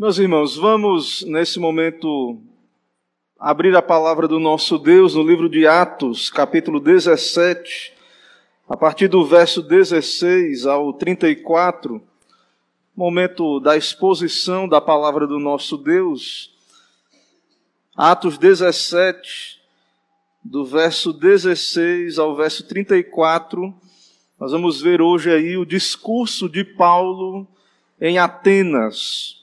Meus irmãos, vamos nesse momento abrir a palavra do nosso Deus no livro de Atos, capítulo 17, a partir do verso 16 ao 34, momento da exposição da palavra do nosso Deus. Atos 17, do verso 16 ao verso 34, nós vamos ver hoje aí o discurso de Paulo em Atenas.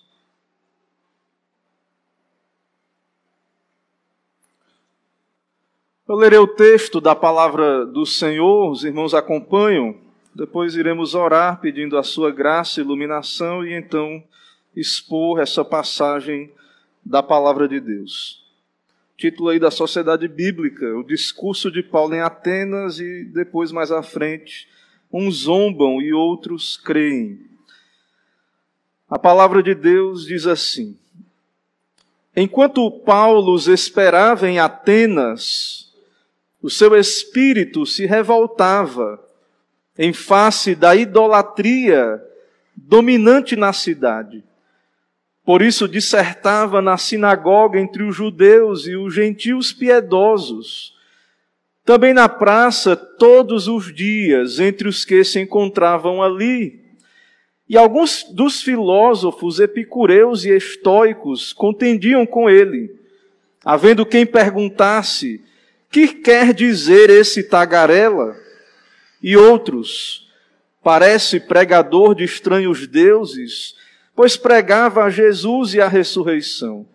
Eu lerei o texto da palavra do Senhor, os irmãos acompanham, depois iremos orar pedindo a sua graça iluminação e então expor essa passagem da palavra de Deus. Título aí da Sociedade Bíblica, o discurso de Paulo em Atenas e depois mais à frente, uns zombam e outros creem. A palavra de Deus diz assim: Enquanto Paulo os esperava em Atenas, o seu espírito se revoltava em face da idolatria dominante na cidade. Por isso dissertava na sinagoga entre os judeus e os gentios piedosos, também na praça todos os dias entre os que se encontravam ali. E alguns dos filósofos epicureus e estoicos contendiam com ele, havendo quem perguntasse que quer dizer esse tagarela? E outros, parece pregador de estranhos deuses, pois pregava a Jesus e a ressurreição.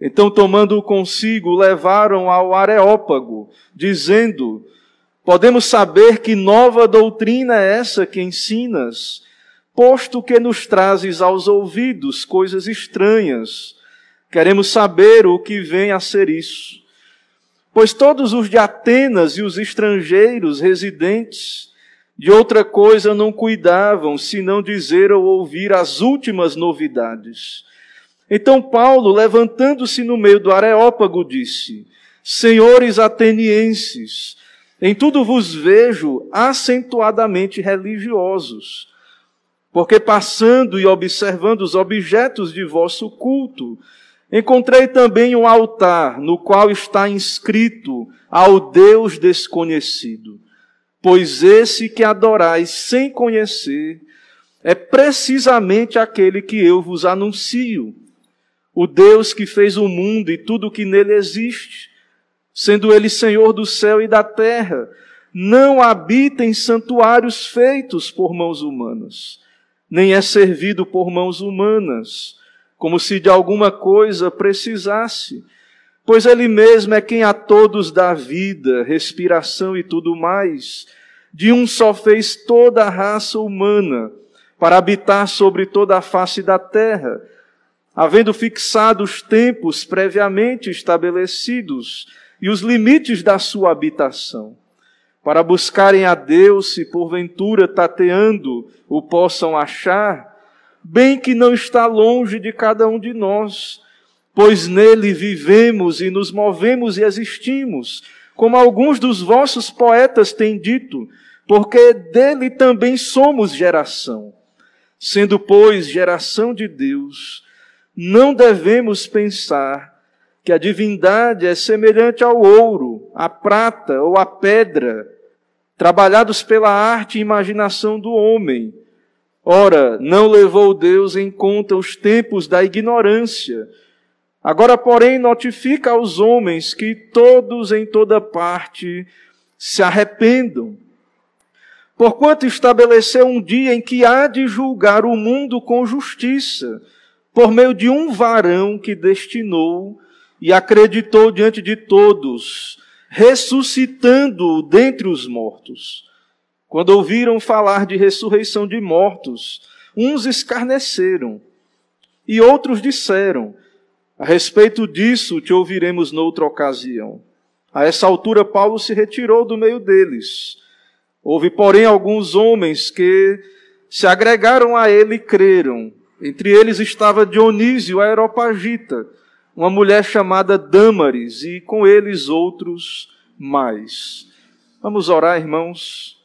Então, tomando-o consigo, levaram ao Areópago, dizendo: Podemos saber que nova doutrina é essa que ensinas, posto que nos trazes aos ouvidos coisas estranhas. Queremos saber o que vem a ser isso. Pois todos os de Atenas e os estrangeiros residentes de outra coisa não cuidavam, senão dizer ou ouvir as últimas novidades. Então Paulo, levantando-se no meio do Areópago, disse: Senhores atenienses, em tudo vos vejo acentuadamente religiosos, porque passando e observando os objetos de vosso culto, Encontrei também um altar no qual está inscrito ao Deus desconhecido, pois esse que adorais sem conhecer é precisamente aquele que eu vos anuncio, o Deus que fez o mundo e tudo o que nele existe, sendo ele Senhor do céu e da terra, não habita em santuários feitos por mãos humanas, nem é servido por mãos humanas como se de alguma coisa precisasse, pois Ele mesmo é quem a todos dá vida, respiração e tudo mais. De um só fez toda a raça humana, para habitar sobre toda a face da terra, havendo fixado os tempos previamente estabelecidos e os limites da sua habitação, para buscarem a Deus, se porventura tateando o possam achar, bem que não está longe de cada um de nós, pois nele vivemos e nos movemos e existimos, como alguns dos vossos poetas têm dito, porque dele também somos geração. Sendo, pois, geração de Deus, não devemos pensar que a divindade é semelhante ao ouro, à prata ou à pedra, trabalhados pela arte e imaginação do homem Ora, não levou Deus em conta os tempos da ignorância. Agora, porém, notifica aos homens que todos em toda parte se arrependam. Porquanto estabeleceu um dia em que há de julgar o mundo com justiça, por meio de um varão que destinou e acreditou diante de todos, ressuscitando-o dentre os mortos quando ouviram falar de ressurreição de mortos, uns escarneceram e outros disseram: A respeito disso te ouviremos noutra ocasião. A essa altura, Paulo se retirou do meio deles. Houve, porém, alguns homens que se agregaram a ele e creram. Entre eles estava Dionísio, a Aeropagita, uma mulher chamada Dâmaris, e com eles outros mais. Vamos orar, irmãos.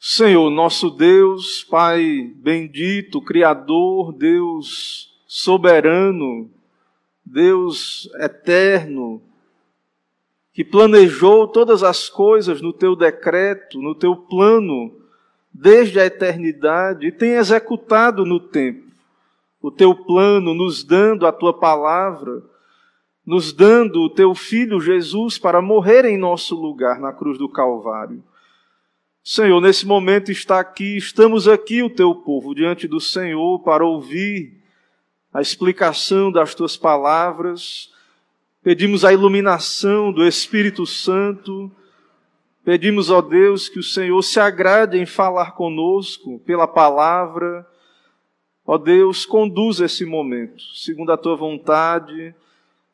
Senhor, nosso Deus, Pai bendito, Criador, Deus soberano, Deus eterno, que planejou todas as coisas no teu decreto, no teu plano, desde a eternidade, e tem executado no tempo o teu plano, nos dando a tua palavra, nos dando o teu filho Jesus para morrer em nosso lugar na cruz do Calvário. Senhor, nesse momento está aqui, estamos aqui, o teu povo, diante do Senhor, para ouvir a explicação das tuas palavras. Pedimos a iluminação do Espírito Santo. Pedimos, ó Deus, que o Senhor se agrade em falar conosco pela palavra. Ó Deus, conduza esse momento, segundo a tua vontade.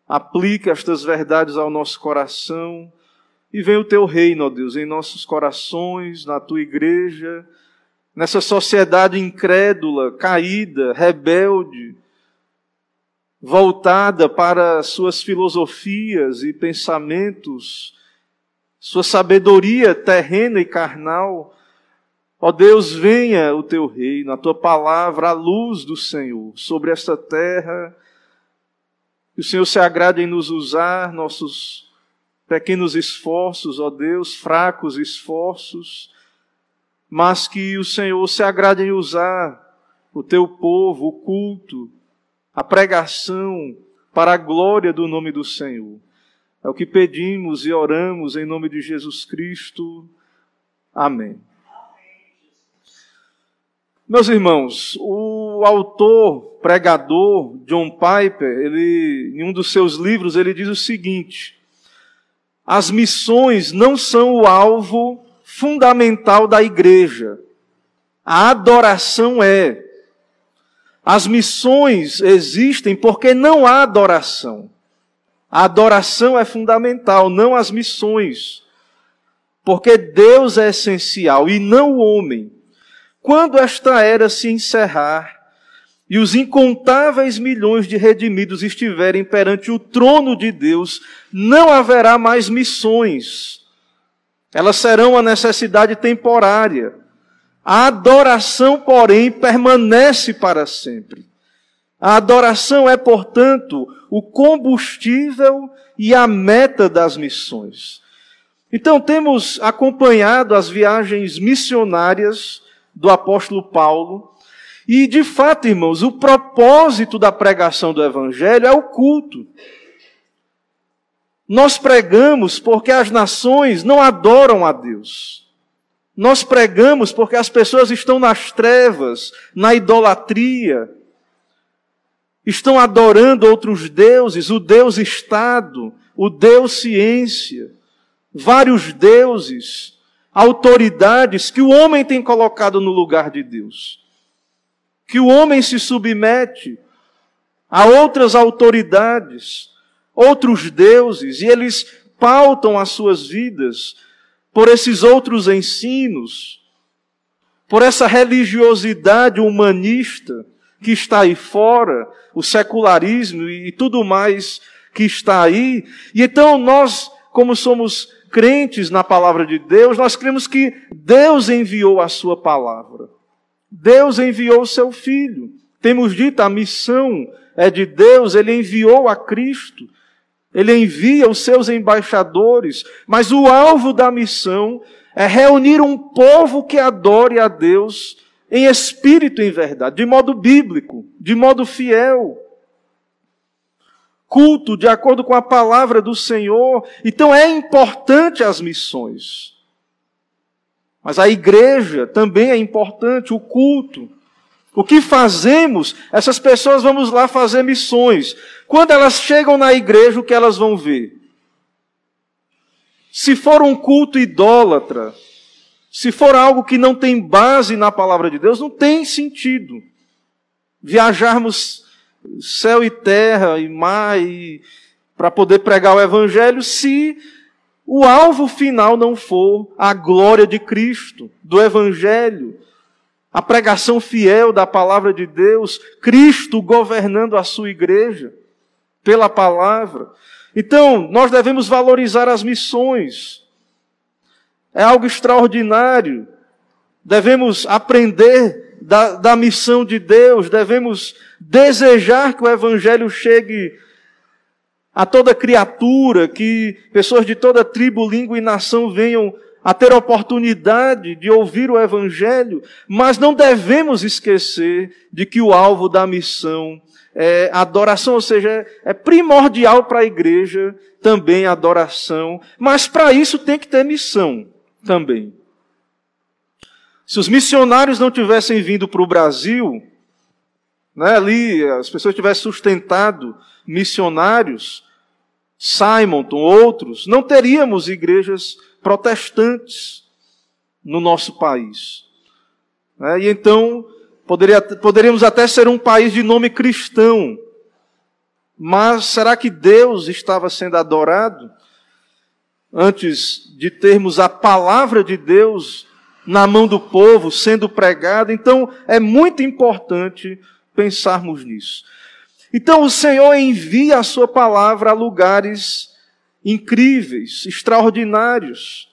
Aplique estas verdades ao nosso coração e venha o teu reino, ó Deus, em nossos corações, na tua igreja, nessa sociedade incrédula, caída, rebelde, voltada para suas filosofias e pensamentos, sua sabedoria terrena e carnal. Ó Deus, venha o teu reino, a tua palavra, a luz do Senhor sobre esta terra. Que o Senhor se agrade em nos usar, nossos pequenos esforços, ó Deus, fracos esforços, mas que o Senhor se agrade em usar o teu povo, o culto, a pregação para a glória do nome do Senhor. É o que pedimos e oramos em nome de Jesus Cristo. Amém. Meus irmãos, o autor, pregador John Piper, ele, em um dos seus livros, ele diz o seguinte: as missões não são o alvo fundamental da igreja. A adoração é. As missões existem porque não há adoração. A adoração é fundamental, não as missões. Porque Deus é essencial e não o homem. Quando esta era se encerrar, e os incontáveis milhões de redimidos estiverem perante o trono de Deus, não haverá mais missões. Elas serão uma necessidade temporária. A adoração, porém, permanece para sempre. A adoração é, portanto, o combustível e a meta das missões. Então, temos acompanhado as viagens missionárias do apóstolo Paulo, e, de fato, irmãos, o propósito da pregação do Evangelho é o culto. Nós pregamos porque as nações não adoram a Deus. Nós pregamos porque as pessoas estão nas trevas, na idolatria, estão adorando outros deuses, o Deus Estado, o Deus Ciência, vários deuses, autoridades que o homem tem colocado no lugar de Deus que o homem se submete a outras autoridades, outros deuses, e eles pautam as suas vidas por esses outros ensinos, por essa religiosidade humanista que está aí fora, o secularismo e tudo mais que está aí. E então nós, como somos crentes na palavra de Deus, nós cremos que Deus enviou a sua palavra. Deus enviou o seu Filho. Temos dito, a missão é de Deus, ele enviou a Cristo, ele envia os seus embaixadores, mas o alvo da missão é reunir um povo que adore a Deus em espírito e em verdade, de modo bíblico, de modo fiel. Culto de acordo com a palavra do Senhor. Então é importante as missões. Mas a igreja também é importante, o culto. O que fazemos? Essas pessoas vamos lá fazer missões. Quando elas chegam na igreja, o que elas vão ver? Se for um culto idólatra, se for algo que não tem base na palavra de Deus, não tem sentido. Viajarmos céu e terra e mar para poder pregar o evangelho se o alvo final não for a glória de Cristo, do Evangelho, a pregação fiel da palavra de Deus, Cristo governando a sua igreja pela palavra. Então, nós devemos valorizar as missões. É algo extraordinário devemos aprender da, da missão de Deus, devemos desejar que o Evangelho chegue a toda criatura, que pessoas de toda tribo, língua e nação venham a ter a oportunidade de ouvir o Evangelho, mas não devemos esquecer de que o alvo da missão é adoração, ou seja, é primordial para a igreja também a adoração, mas para isso tem que ter missão também. Se os missionários não tivessem vindo para o Brasil, né, ali as pessoas tivessem sustentado missionários, Simonton, outros, não teríamos igrejas protestantes no nosso país. É, e então, poderia, poderíamos até ser um país de nome cristão, mas será que Deus estava sendo adorado antes de termos a palavra de Deus na mão do povo sendo pregada? Então, é muito importante pensarmos nisso. Então, o Senhor envia a sua palavra a lugares incríveis, extraordinários.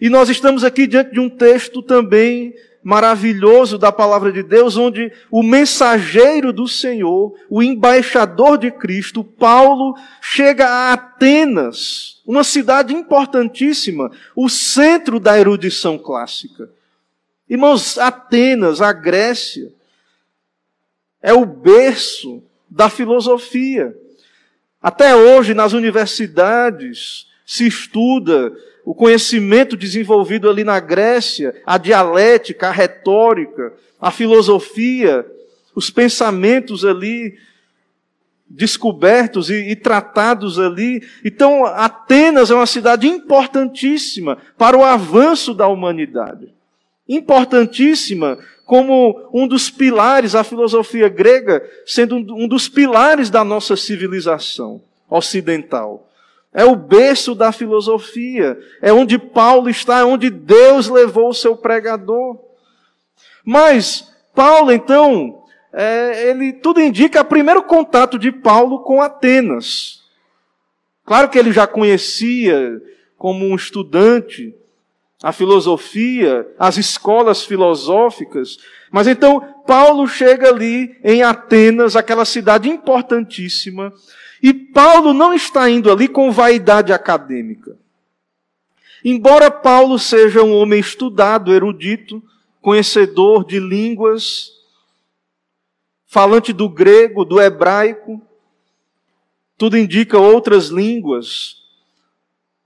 E nós estamos aqui diante de um texto também maravilhoso da palavra de Deus, onde o mensageiro do Senhor, o embaixador de Cristo, Paulo, chega a Atenas, uma cidade importantíssima, o centro da erudição clássica. Irmãos, Atenas, a Grécia, é o berço da filosofia. Até hoje, nas universidades, se estuda o conhecimento desenvolvido ali na Grécia, a dialética, a retórica, a filosofia, os pensamentos ali descobertos e, e, tratados ali. Então, Atenas é uma cidade importantíssima para o avanço da humanidade. Importantíssima como um dos pilares, a filosofia grega sendo um dos pilares da nossa civilização ocidental. É o berço da filosofia, é onde Paulo está, é onde Deus levou o seu pregador. Mas Paulo, então, é, ele tudo indica o primeiro contato de Paulo com Atenas. Claro que ele já conhecia como um estudante a filosofia, as escolas filosóficas. Mas então Paulo chega ali em Atenas, aquela cidade importantíssima, e Paulo não está indo ali com vaidade acadêmica. Embora Paulo seja um homem estudado, erudito, conhecedor de línguas, falante do grego, do hebraico, tudo indica outras línguas,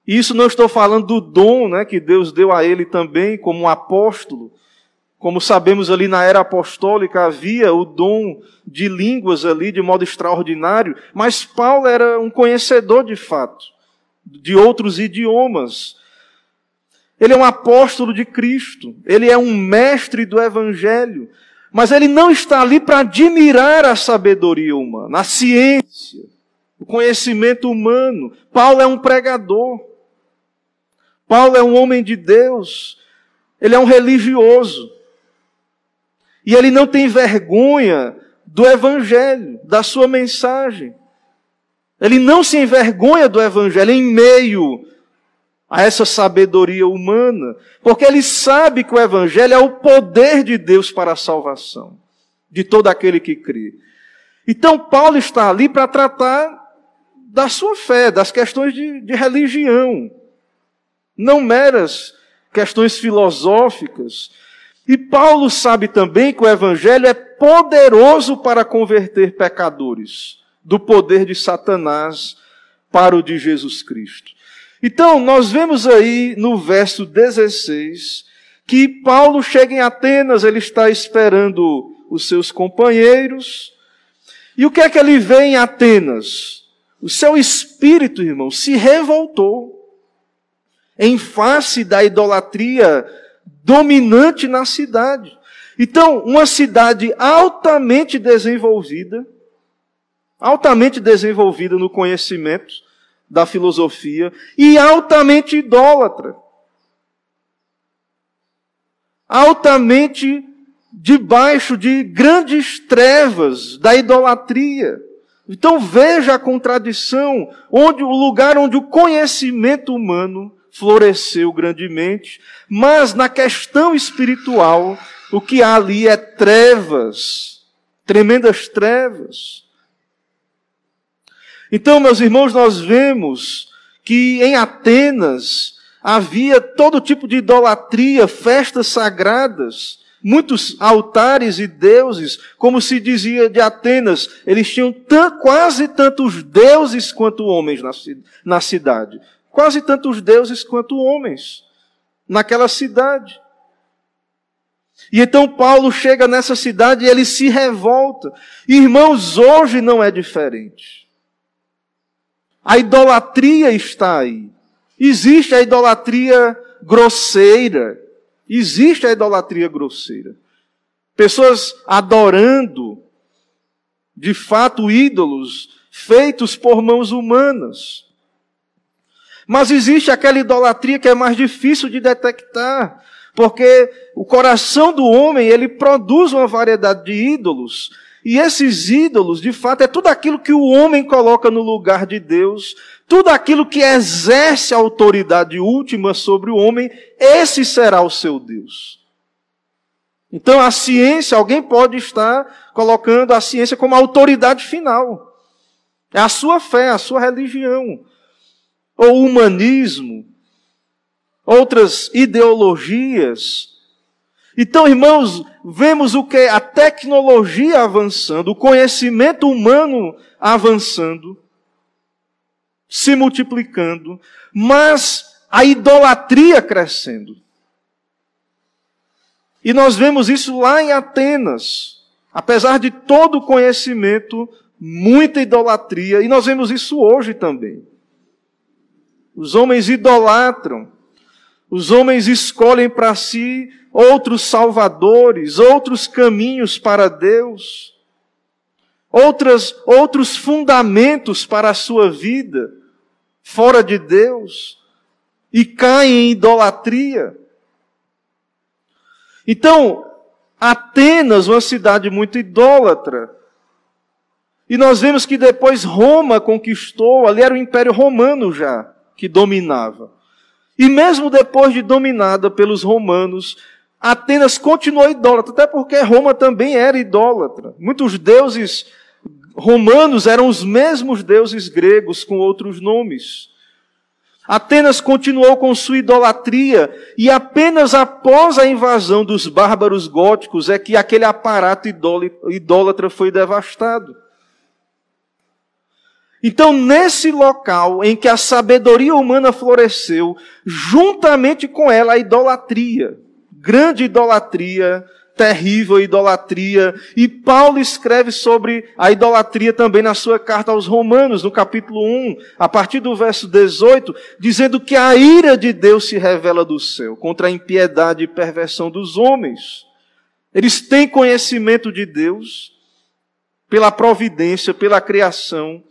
e isso não estou falando do dom né, que Deus deu a ele também como apóstolo. Como sabemos ali na era apostólica havia o dom de línguas ali de modo extraordinário, mas Paulo era um conhecedor de fato de outros idiomas. Ele é um apóstolo de Cristo, ele é um mestre do evangelho, mas ele não está ali para admirar a sabedoria humana, a ciência, o conhecimento humano. Paulo é um pregador. Paulo é um homem de Deus, ele é um religioso. E ele não tem vergonha do evangelho, da sua mensagem. Ele não se envergonha do evangelho em meio a essa sabedoria humana, porque ele sabe que o evangelho é o poder de Deus para a salvação de todo aquele que crê. Então Paulo está ali para tratar da sua fé, das questões de, de religião não meras questões filosóficas. E Paulo sabe também que o Evangelho é poderoso para converter pecadores do poder de Satanás para o de Jesus Cristo. Então, nós vemos aí no verso 16 que Paulo chega em Atenas, ele está esperando os seus companheiros. E o que é que ele vê em Atenas? O seu espírito, irmão, se revoltou em face da idolatria dominante na cidade. Então, uma cidade altamente desenvolvida, altamente desenvolvida no conhecimento da filosofia e altamente idólatra. Altamente debaixo de grandes trevas da idolatria. Então veja a contradição, onde o lugar onde o conhecimento humano floresceu grandemente, mas na questão espiritual, o que há ali é trevas, tremendas trevas. Então, meus irmãos, nós vemos que em Atenas havia todo tipo de idolatria, festas sagradas, muitos altares e deuses, como se dizia de Atenas, eles tinham quase tantos deuses quanto homens na, cidade. Quase tantos deuses quanto homens naquela cidade. E então Paulo chega nessa cidade e ele se revolta. Irmãos, hoje não é diferente. A idolatria está aí. Existe a idolatria grosseira. Existe a idolatria grosseira. Pessoas adorando, de fato, ídolos feitos por mãos humanas. Mas existe aquela idolatria que é mais difícil de detectar, porque o coração do homem, ele produz uma variedade de ídolos, e esses ídolos, de fato, é tudo aquilo que o homem coloca no lugar de Deus, tudo aquilo que exerce a autoridade última sobre o homem, esse será o seu Deus. Então a ciência, alguém pode estar colocando a ciência como a autoridade final. É a sua fé, a sua religião. Ou humanismo, outras ideologias. Então, irmãos, vemos o que? A tecnologia avançando, o conhecimento humano avançando se multiplicando, mas a idolatria crescendo. E nós vemos isso lá em Atenas. Apesar de todo o conhecimento, muita idolatria, e nós vemos isso hoje também. Os homens idolatram, os homens escolhem para si outros salvadores, outros caminhos para Deus outras, outros fundamentos para a sua vida fora de Deus e caem em idolatria. Então, Atenas, uma cidade muito idólatra, e nós vemos que depois Roma conquistou, ali era o Império Romano já que dominava. E mesmo depois de dominada pelos romanos, Atenas continuou idólatra, até porque Roma também era idólatra. Muitos deuses romanos eram os mesmos deuses gregos com outros nomes. Atenas continuou com sua idolatria e apenas após a invasão dos bárbaros góticos é que aquele aparato idólatra foi devastado. Então, nesse local em que a sabedoria humana floresceu, juntamente com ela a idolatria, grande idolatria, terrível idolatria. E Paulo escreve sobre a idolatria também na sua carta aos Romanos, no capítulo 1, a partir do verso 18, dizendo que a ira de Deus se revela do céu contra a impiedade e perversão dos homens. Eles têm conhecimento de Deus pela providência, pela criação,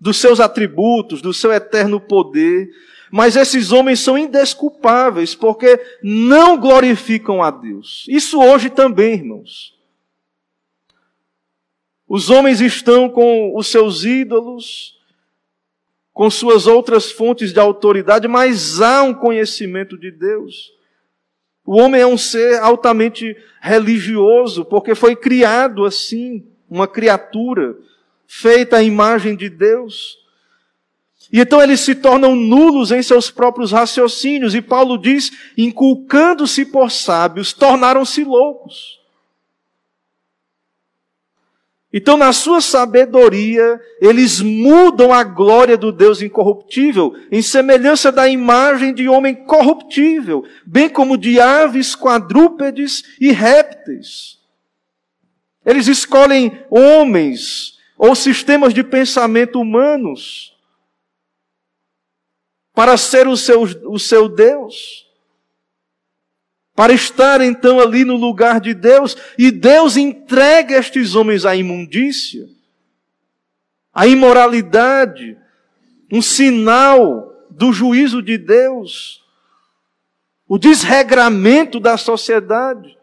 dos seus atributos, do seu eterno poder, mas esses homens são indesculpáveis porque não glorificam a Deus. Isso hoje também, irmãos. Os homens estão com os seus ídolos, com suas outras fontes de autoridade, mas há um conhecimento de Deus. O homem é um ser altamente religioso, porque foi criado assim, uma criatura feita à imagem de Deus. E então eles se tornam nulos em seus próprios raciocínios, e Paulo diz: inculcando-se por sábios, tornaram-se loucos. Então, na sua sabedoria, eles mudam a glória do Deus incorruptível, em semelhança da imagem de homem corruptível, bem como de aves, quadrúpedes e répteis. Eles escolhem homens ou sistemas de pensamento humanos para ser o seu, o seu Deus. Para estar então ali no lugar de Deus, e Deus entrega estes homens à imundícia, à imoralidade, um sinal do juízo de Deus, o desregramento da sociedade,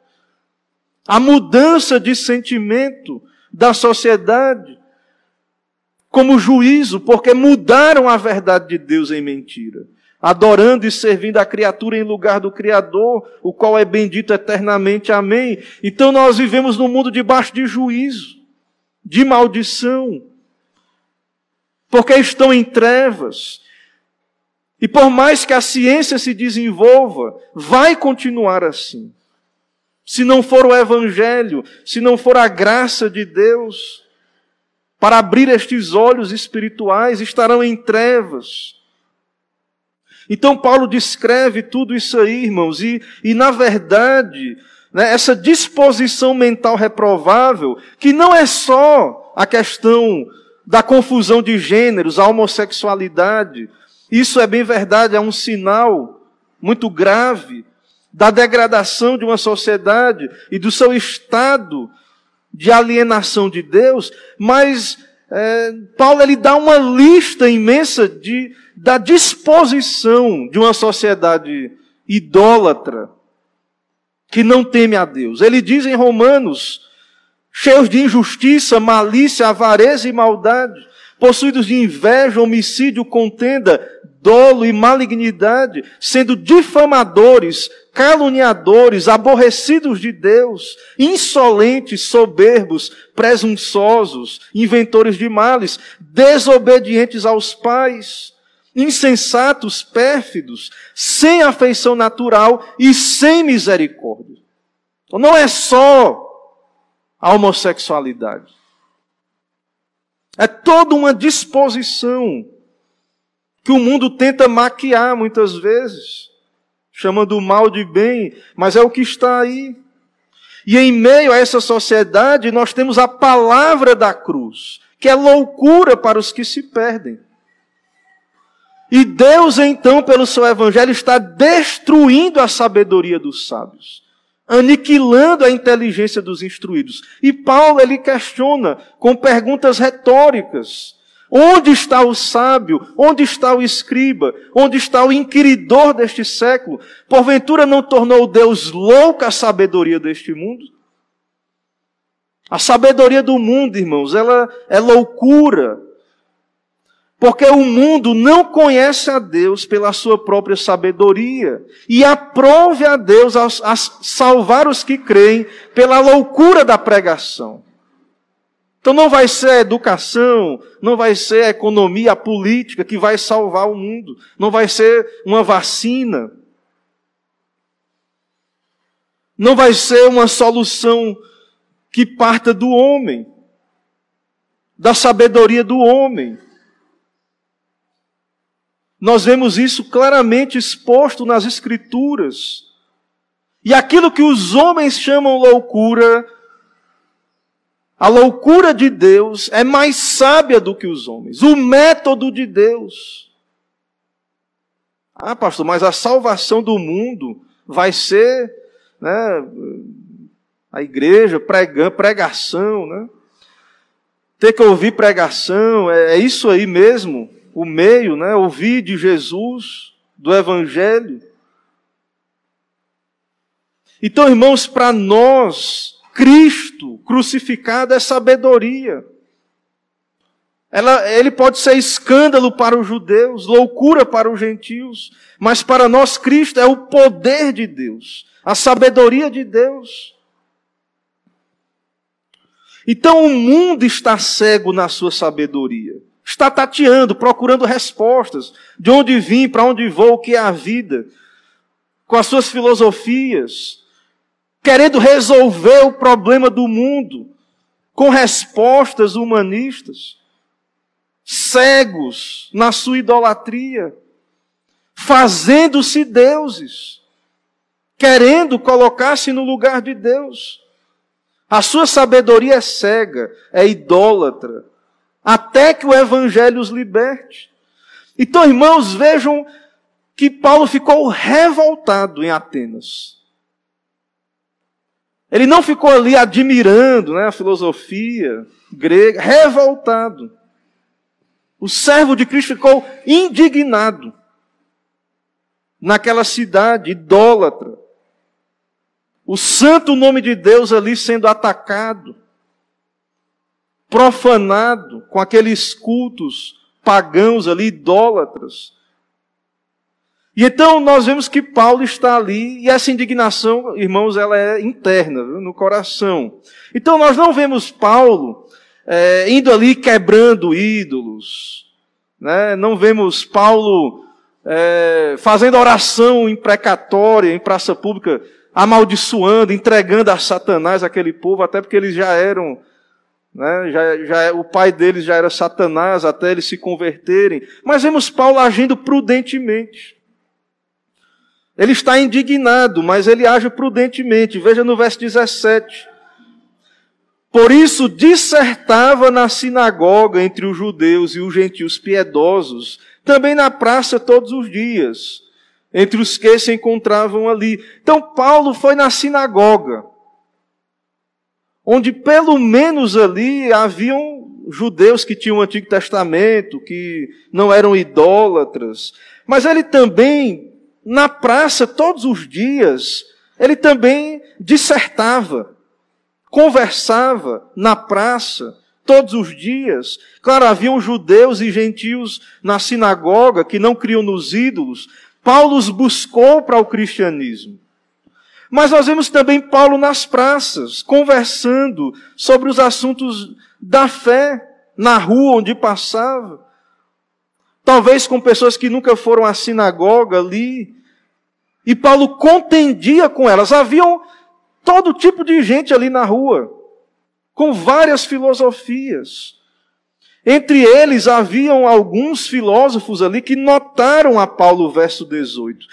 a mudança de sentimento da sociedade, como juízo, porque mudaram a verdade de Deus em mentira. adorando e servindo a criatura em lugar do Criador, o qual é bendito eternamente. Amém. Então nós vivemos num mundo debaixo de juízo, de maldição, porque estão em trevas. E por mais que a ciência se desenvolva, vai continuar assim. Se não for o Evangelho, se não for a graça de Deus, para abrir estes olhos espirituais, estarão em trevas. Então, Paulo descreve tudo isso aí, irmãos, e, e na verdade, né, essa disposição mental reprovável, que não é só a questão da confusão de gêneros, a homossexualidade, isso é bem verdade, é um sinal muito grave da degradação de uma sociedade e do seu estado de alienação de Deus, mas é, Paulo ele dá uma lista imensa de, da disposição de uma sociedade idólatra que não teme a Deus. Ele diz em Romanos, cheios de injustiça, malícia, avareza e maldade, possuídos de inveja, homicídio, contenda, dolo e malignidade, sendo difamadores, caluniadores, aborrecidos de Deus, insolentes, soberbos, presunçosos, inventores de males, desobedientes aos pais, insensatos, pérfidos, sem afeição natural e sem misericórdia. Então, não é só a homossexualidade. É toda uma disposição que o mundo tenta maquiar muitas vezes, chamando o mal de bem, mas é o que está aí. E em meio a essa sociedade, nós temos a palavra da cruz, que é loucura para os que se perdem. E Deus, então, pelo seu evangelho, está destruindo a sabedoria dos sábios, aniquilando a inteligência dos instruídos. E Paulo, ele questiona com perguntas retóricas. Onde está o sábio? Onde está o escriba? Onde está o inquiridor deste século? Porventura não tornou Deus louca a sabedoria deste mundo? A sabedoria do mundo, irmãos, ela é loucura. Porque o mundo não conhece a Deus pela sua própria sabedoria. E aprove a Deus a, salvar os que creem pela loucura da pregação. Então não vai ser a educação, não vai ser a economia, a política que vai salvar o mundo, não vai ser uma vacina, não vai ser uma solução que parta do homem, da sabedoria do homem. Nós vemos isso claramente exposto nas Escrituras. E aquilo que os homens chamam loucura, a loucura de Deus é mais sábia do que os homens. O método de Deus. Ah, pastor, mas a salvação do mundo vai ser né, a igreja pregando, pregação, né? Ter que ouvir pregação, é, é isso aí mesmo, o meio, né? Ouvir de Jesus, do Evangelho. Então, irmãos, para nós, Cristo crucificado é sabedoria. Ela, ele pode ser escândalo para os judeus, loucura para os gentios, mas para nós Cristo é o poder de Deus, a sabedoria de Deus. Então o mundo está cego na sua sabedoria, está tateando, procurando respostas, de onde vim, para onde vou, o que é a vida, com as suas filosofias, querendo resolver o problema do mundo com respostas humanistas, cegos na sua idolatria, fazendo-se deuses, querendo colocar-se no lugar de Deus. A sua sabedoria é cega, é idólatra, até que o Evangelho os liberte. Então, irmãos, vejam que Paulo ficou revoltado em Atenas. Ele não ficou ali admirando né, a filosofia grega, revoltado. O servo de Cristo ficou indignado naquela cidade idólatra. O santo nome de Deus ali sendo atacado, profanado com aqueles cultos pagãos ali, idólatras. E então nós vemos que Paulo está ali, e essa indignação, irmãos, ela é interna, viu, no coração. Então nós não vemos Paulo é, indo ali quebrando ídolos, né? não vemos Paulo é, fazendo oração imprecatória em praça pública, amaldiçoando, entregando a Satanás aquele povo, até porque eles já eram né? Já, já, o pai deles já era Satanás até eles se converterem. Mas vemos Paulo agindo prudentemente. Ele está indignado, mas ele age prudentemente. Veja no verso 17. Por isso dissertava na sinagoga entre os judeus e os gentios piedosos, também na praça todos os dias, entre os que se encontravam ali. Então Paulo foi na sinagoga, onde pelo menos ali haviam judeus que tinham o Antigo Testamento, que não eram idólatras, mas ele também na praça todos os dias, ele também dissertava, conversava na praça todos os dias. Claro, haviam judeus e gentios na sinagoga que não criam nos ídolos. Paulo os buscou para o cristianismo. Mas nós vemos também Paulo nas praças, conversando sobre os assuntos da fé, na rua onde passava. Talvez com pessoas que nunca foram à sinagoga ali. E Paulo contendia com elas. Haviam todo tipo de gente ali na rua, com várias filosofias. Entre eles haviam alguns filósofos ali que notaram a Paulo, verso 18.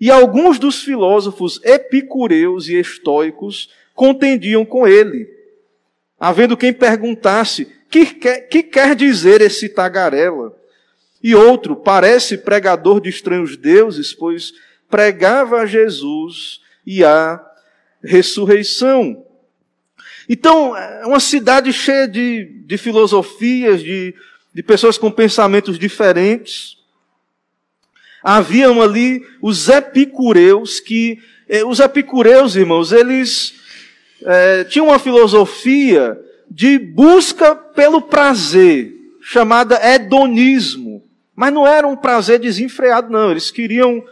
E alguns dos filósofos epicureus e estoicos contendiam com ele, havendo quem perguntasse: que quer, que quer dizer esse tagarela? E outro, parece pregador de estranhos deuses, pois pregava a Jesus e a ressurreição. Então, é uma cidade cheia de, de filosofias, de, de pessoas com pensamentos diferentes. Haviam ali os epicureus, que eh, os epicureus, irmãos, eles eh, tinham uma filosofia de busca pelo prazer, chamada hedonismo. Mas não era um prazer desenfreado, não. Eles queriam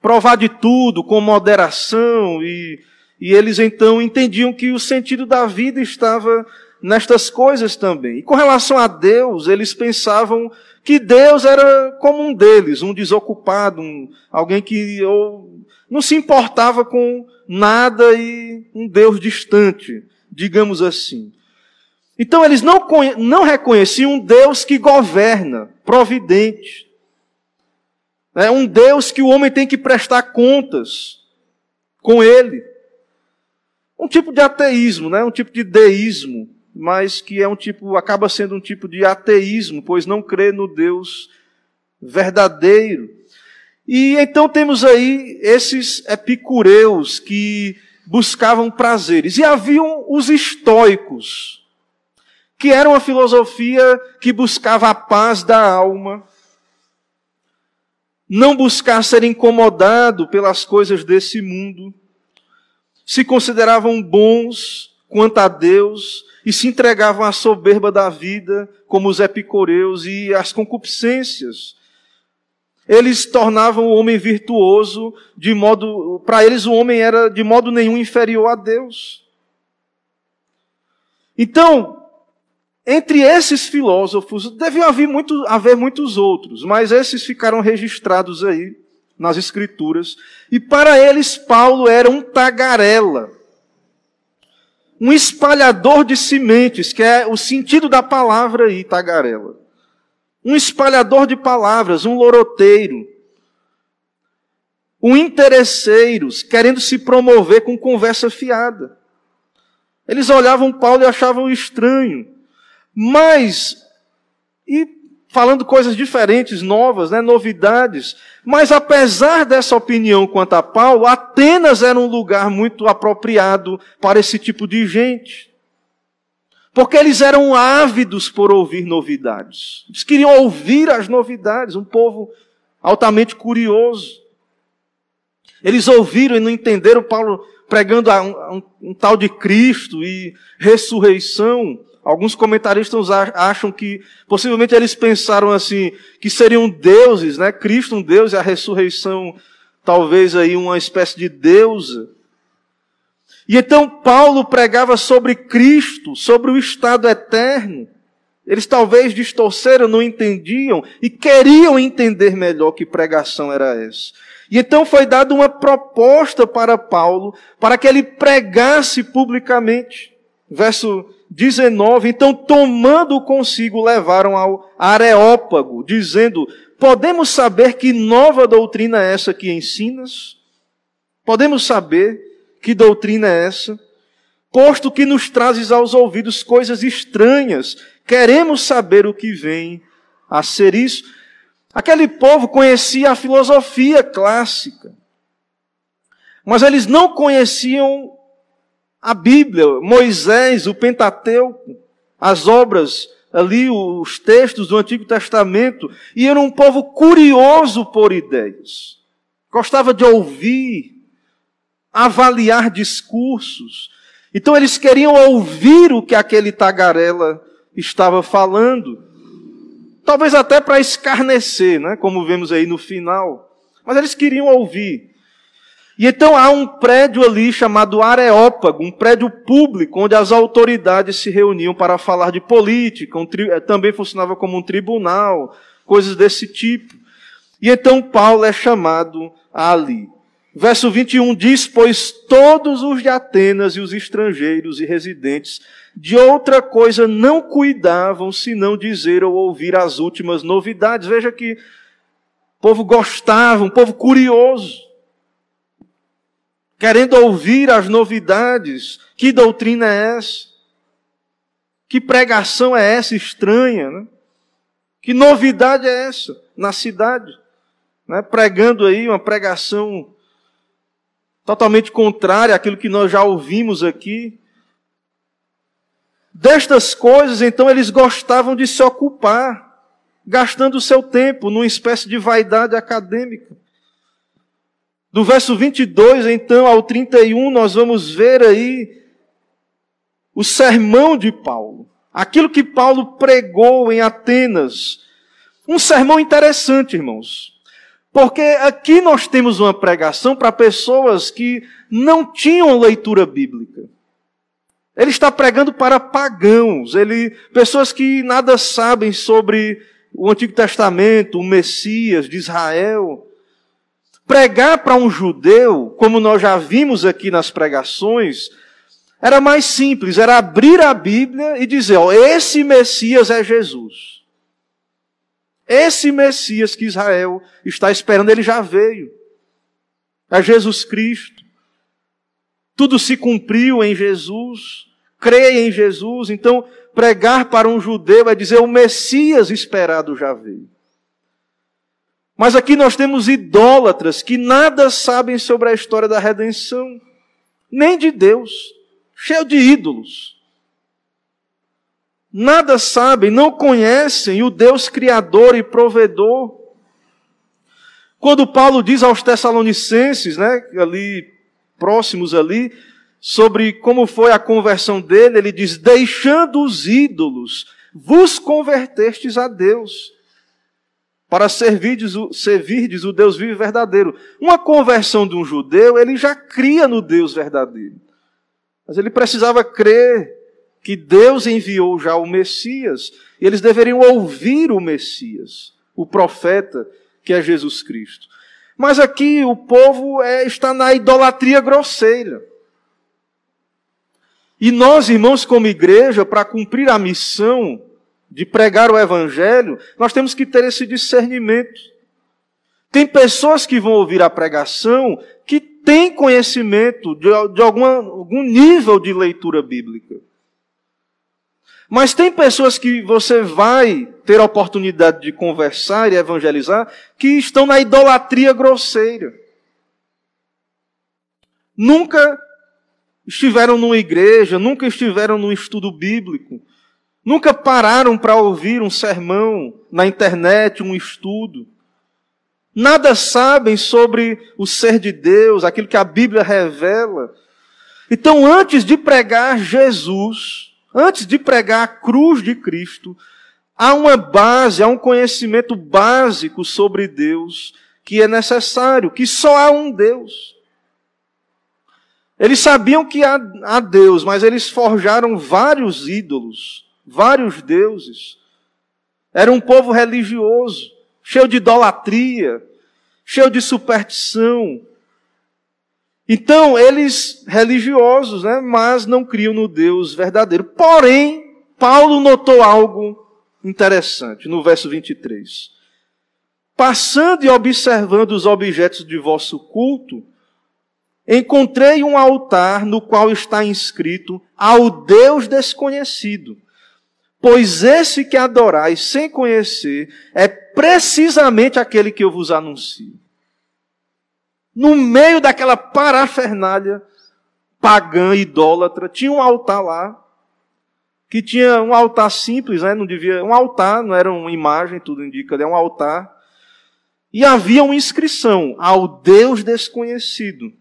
provar de tudo com moderação e, e eles então entendiam que o sentido da vida estava nestas coisas também. E com relação a Deus, eles pensavam que Deus era como um deles, um desocupado, um, alguém que ou, não se importava com nada e um Deus distante, digamos assim. Então eles não, não reconheciam um Deus que governa, providente. É um Deus que o homem tem que prestar contas com ele. Um tipo de ateísmo, né? um tipo de deísmo, mas que é um tipo, acaba sendo um tipo de ateísmo, pois não crê no Deus verdadeiro. E então temos aí esses epicureus que buscavam prazeres. E haviam os estoicos, que era uma filosofia que buscava a paz da alma, não buscar ser incomodado pelas coisas desse mundo, se consideravam bons quanto a Deus e se entregavam à soberba da vida, como os epicureus e às concupiscências. Eles tornavam o homem virtuoso de modo, para eles o homem era de modo nenhum inferior a Deus. Então, entre esses filósofos, deviam haver, muito, haver muitos outros, mas esses ficaram registrados aí nas Escrituras. E para eles, Paulo era um tagarela, um espalhador de sementes, que é o sentido da palavra aí, tagarela. Um espalhador de palavras, um loroteiro. Um interesseiro, querendo se promover com conversa fiada. Eles olhavam Paulo e achavam estranho. Mas, e falando coisas diferentes, novas, né, novidades, mas apesar dessa opinião quanto a Paulo, Atenas era um lugar muito apropriado para esse tipo de gente. Porque eles eram ávidos por ouvir novidades. Eles queriam ouvir as novidades, um povo altamente curioso. Eles ouviram e não entenderam Paulo pregando um, um, um tal de Cristo e ressurreição Alguns comentaristas acham que possivelmente eles pensaram assim que seriam deuses, né? Cristo um deus e a ressurreição talvez aí uma espécie de deusa. E então Paulo pregava sobre Cristo, sobre o estado eterno. Eles talvez distorceram, não entendiam e queriam entender melhor que pregação era essa. E então foi dada uma proposta para Paulo para que ele pregasse publicamente. Verso 19: Então, tomando consigo, levaram ao Areópago, dizendo: Podemos saber que nova doutrina é essa que ensinas? Podemos saber que doutrina é essa? Posto que nos trazes aos ouvidos coisas estranhas, queremos saber o que vem a ser isso. Aquele povo conhecia a filosofia clássica, mas eles não conheciam a Bíblia, Moisés, o Pentateuco, as obras ali, os textos do Antigo Testamento, e era um povo curioso por ideias. Gostava de ouvir, avaliar discursos. Então eles queriam ouvir o que aquele tagarela estava falando. Talvez até para escarnecer, né? como vemos aí no final. Mas eles queriam ouvir. E então há um prédio ali chamado Areópago, um prédio público, onde as autoridades se reuniam para falar de política, um tri... Eh, também funcionava como um tribunal, coisas desse tipo. E então Paulo é chamado ali. Verso 21 diz: Pois todos os de Atenas e os estrangeiros e residentes de outra coisa não cuidavam senão dizer ou ouvir as últimas novidades. Veja que o povo gostava, um povo curioso querendo ouvir as novidades. Que doutrina é essa? Que pregação é essa estranha? Né? Que novidade é essa na cidade? Né? Pregando aí uma pregação totalmente contrária àquilo que nós já ouvimos aqui. Destas coisas, então, eles gostavam de se ocupar, gastando o seu tempo numa espécie de vaidade acadêmica. Do verso 22 então ao 31, nós vamos ver aí o sermão de Paulo. Aquilo que Paulo pregou em Atenas. Um sermão interessante, irmãos. Porque aqui nós temos uma pregação para pessoas que não tinham leitura bíblica. Ele está pregando para pagãos, ele, pessoas que nada sabem sobre o Antigo Testamento, o Messias de Israel. Pregar para um judeu, como nós já vimos aqui nas pregações, era mais simples, era abrir a Bíblia e dizer: ó, esse Messias é Jesus. Esse Messias que Israel está esperando, ele já veio. É Jesus Cristo. Tudo se cumpriu em Jesus. Creia em Jesus. Então, pregar para um judeu é dizer: o Messias esperado já veio. Mas aqui nós temos idólatras que nada sabem sobre a história da redenção, nem de Deus, cheio de ídolos. Nada sabem, não conhecem o Deus criador e provedor. Quando Paulo diz aos Tessalonicenses, né, ali próximos ali, sobre como foi a conversão dele, ele diz: "Deixando os ídolos, vos convertestes a Deus." Para servirdes o, servirdes o Deus vivo e verdadeiro. Uma conversão de um judeu, ele já cria no Deus verdadeiro. Mas ele precisava crer que Deus enviou já o Messias, e eles deveriam ouvir o Messias, o profeta, que é Jesus Cristo. Mas aqui o povo é, está na idolatria grosseira. E nós, irmãos, como igreja, para cumprir a missão de pregar o Evangelho, nós temos que ter esse discernimento. Tem pessoas que vão ouvir a pregação que têm conhecimento de, de alguma, algum nível de leitura bíblica. Mas tem pessoas que você vai ter a oportunidade de conversar e evangelizar que estão na idolatria grosseira. Nunca estiveram numa igreja, nunca estiveram num estudo bíblico, Nunca pararam para ouvir um sermão na internet, um estudo. Nada sabem sobre o ser de Deus, aquilo que a Bíblia revela. Então, antes de pregar Jesus, Antes de pregar a cruz de Cristo, há uma base, há um conhecimento básico sobre Deus que é necessário, que só há um Deus. Eles sabiam que há, há Deus, mas eles forjaram vários ídolos, vários deuses. Era um povo religioso, cheio de idolatria, cheio de superstição. Então, eles religiosos, né, mas não criam no Deus verdadeiro. Porém, Paulo notou algo interessante no verso 23. Passando e observando os objetos de vosso culto, encontrei um altar no qual está inscrito ao Deus desconhecido. Pois esse que adorais sem conhecer é precisamente aquele que eu vos anuncio. No meio daquela parafernália pagã, idólatra, tinha um altar lá, que tinha um altar simples, né? não devia, um altar, não era uma imagem, tudo indica, é um altar. E havia uma inscrição ao Deus desconhecido.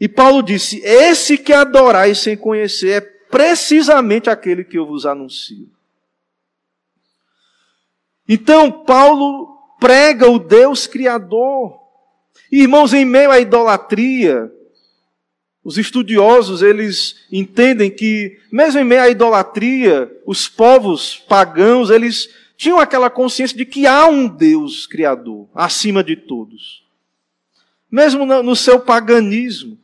E Paulo disse: Esse que adorais sem conhecer é precisamente aquele que eu vos anuncio. Então, Paulo prega o Deus Criador. Irmãos, em meio à idolatria, os estudiosos, eles entendem que, mesmo em meio à idolatria, os povos pagãos, eles tinham aquela consciência de que há um Deus Criador, acima de todos. Mesmo no seu paganismo.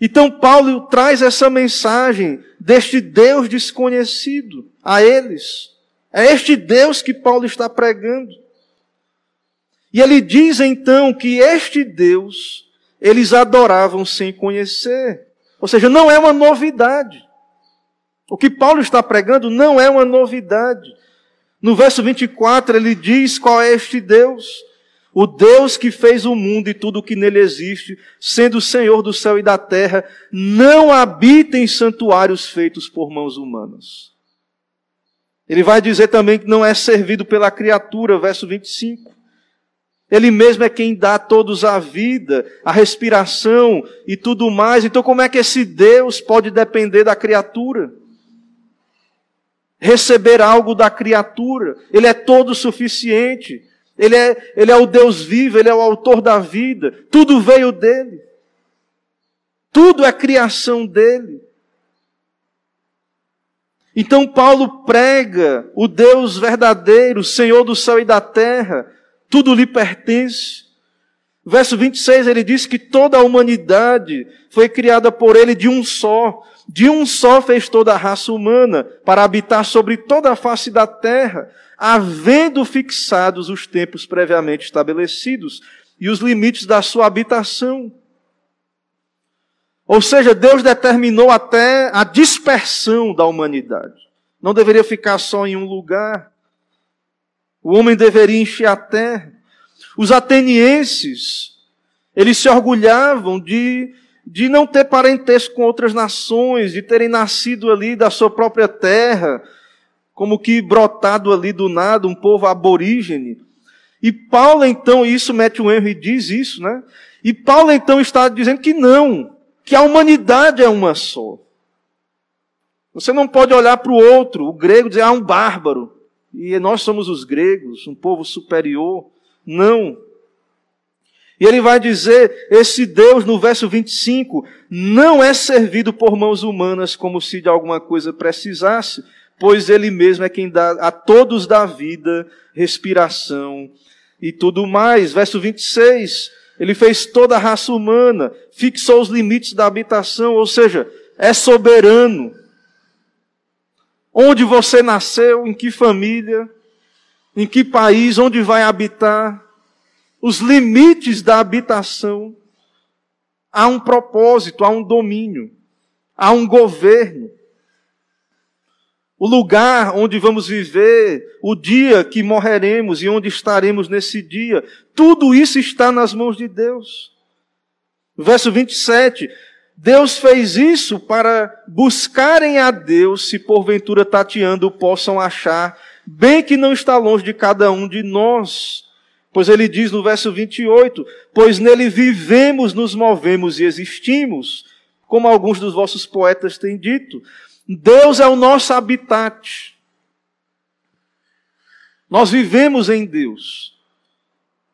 Então Paulo traz essa mensagem deste Deus desconhecido a eles. É este Deus que Paulo está pregando. E ele diz então que este Deus eles adoravam sem conhecer. Ou seja, não é uma novidade. O que Paulo está pregando não é uma novidade. No verso 24 ele diz qual é este Deus. O Deus que fez o mundo e tudo o que nele existe, sendo o Senhor do céu e da terra, não habita em santuários feitos por mãos humanas. Ele vai dizer também que não é servido pela criatura, verso 25. Ele mesmo é quem dá a todos a vida, a respiração e tudo mais. Então, como é que esse Deus pode depender da criatura? Receber algo da criatura? Ele é todo suficiente. Ele é, ele é o Deus vivo, Ele é o autor da vida. Tudo veio dele. Tudo é criação dele. Então Paulo prega o Deus verdadeiro, Senhor do céu e da terra. Tudo lhe pertence. Verso 26 ele diz que toda a humanidade foi criada por ele de um só. De um só fez toda a raça humana para habitar sobre toda a face da terra havendo fixados os tempos previamente estabelecidos e os limites da sua habitação. Ou seja, Deus determinou até a dispersão da humanidade. Não deveria ficar só em um lugar. O homem deveria encher a terra. Os atenienses, eles se orgulhavam de, de não ter parentesco com outras nações, de terem nascido ali da sua própria terra, como que brotado ali do nada, um povo aborígene. E Paulo então, isso mete um erro e diz isso, né? E Paulo então está dizendo que não, que a humanidade é uma só. Você não pode olhar para o outro, o grego, dizer, ah, um bárbaro. E nós somos os gregos, um povo superior. Não. E ele vai dizer: esse Deus, no verso 25, não é servido por mãos humanas como se de alguma coisa precisasse, pois Ele mesmo é quem dá a todos da vida, respiração e tudo mais. Verso 26, Ele fez toda a raça humana, fixou os limites da habitação, ou seja, é soberano. Onde você nasceu, em que família, em que país, onde vai habitar, os limites da habitação. Há um propósito, há um domínio, há um governo o lugar onde vamos viver, o dia que morreremos e onde estaremos nesse dia, tudo isso está nas mãos de Deus. Verso 27. Deus fez isso para buscarem a Deus, se porventura tateando possam achar, bem que não está longe de cada um de nós. Pois ele diz no verso 28, pois nele vivemos, nos movemos e existimos, como alguns dos vossos poetas têm dito. Deus é o nosso habitat. Nós vivemos em Deus.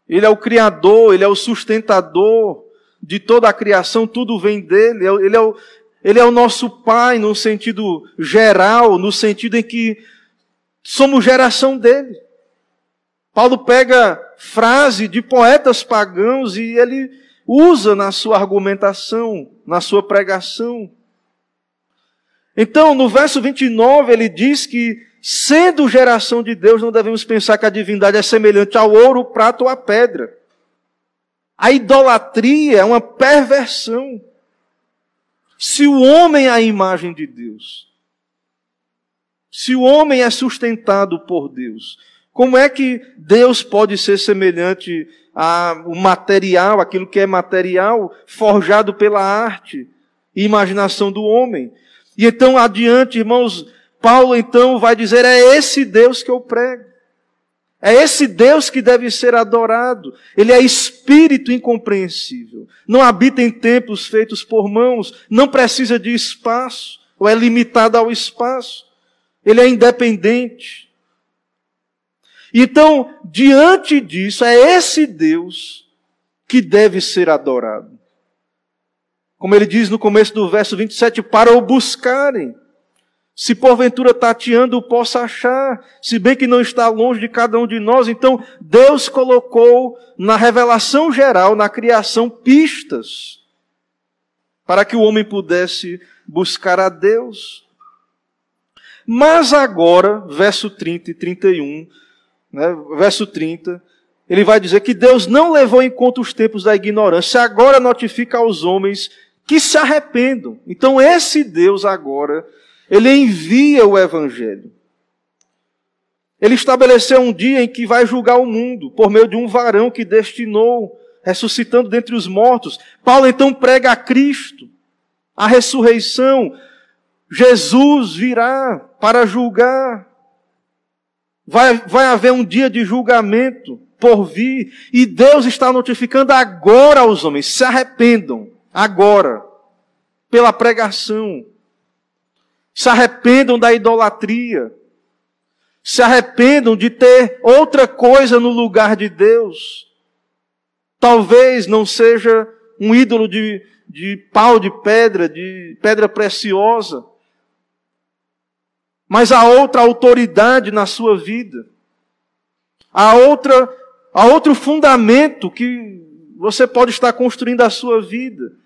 Ele é o Criador, Ele é o sustentador de toda a criação, tudo vem dele. Ele é o, ele é o nosso Pai no sentido geral, no sentido em que somos geração dele. Paulo pega frase de poetas pagãos e ele usa na sua argumentação, na sua pregação. Então, no verso 29, ele diz que, sendo geração de Deus, não devemos pensar que a divindade é semelhante ao ouro, o prato ou a pedra. A idolatria é uma perversão. Se o homem é a imagem de Deus, se o homem é sustentado por Deus, como é que Deus pode ser semelhante ao material, aquilo que é material, forjado pela arte e imaginação do homem? E então, adiante, irmãos, Paulo então vai dizer: é esse Deus que eu prego. É esse Deus que deve ser adorado. Ele é espírito incompreensível. Não habita em templos feitos por mãos, não precisa de espaço, ou é limitado ao espaço. Ele é independente. Então, diante disso, é esse Deus que deve ser adorado. Como ele diz no começo do verso 27, para o buscarem. Se porventura tateando o possa achar, se bem que não está longe de cada um de nós, então Deus colocou na revelação geral, na criação, pistas para que o homem pudesse buscar a Deus. Mas agora, verso 30 e 31, né, verso 30, ele vai dizer que Deus não levou em conta os tempos da ignorância, agora notifica aos homens que se arrependam. Então esse Deus agora, ele envia o evangelho. Ele estabeleceu um dia em que vai julgar o mundo por meio de um varão que destinou, ressuscitando dentre os mortos. Paulo então prega a Cristo, a ressurreição. Jesus virá para julgar. Vai, vai haver um dia de julgamento por vir, e Deus está notificando agora aos homens: se arrependam, agora, pela pregação. Se arrependam da idolatria. Se arrependam de ter outra coisa no lugar de Deus. Talvez não seja um ídolo de, de pau de pedra, de pedra preciosa mas há outra autoridade na sua vida. Há outra, há outro fundamento que você pode estar construindo a sua vida.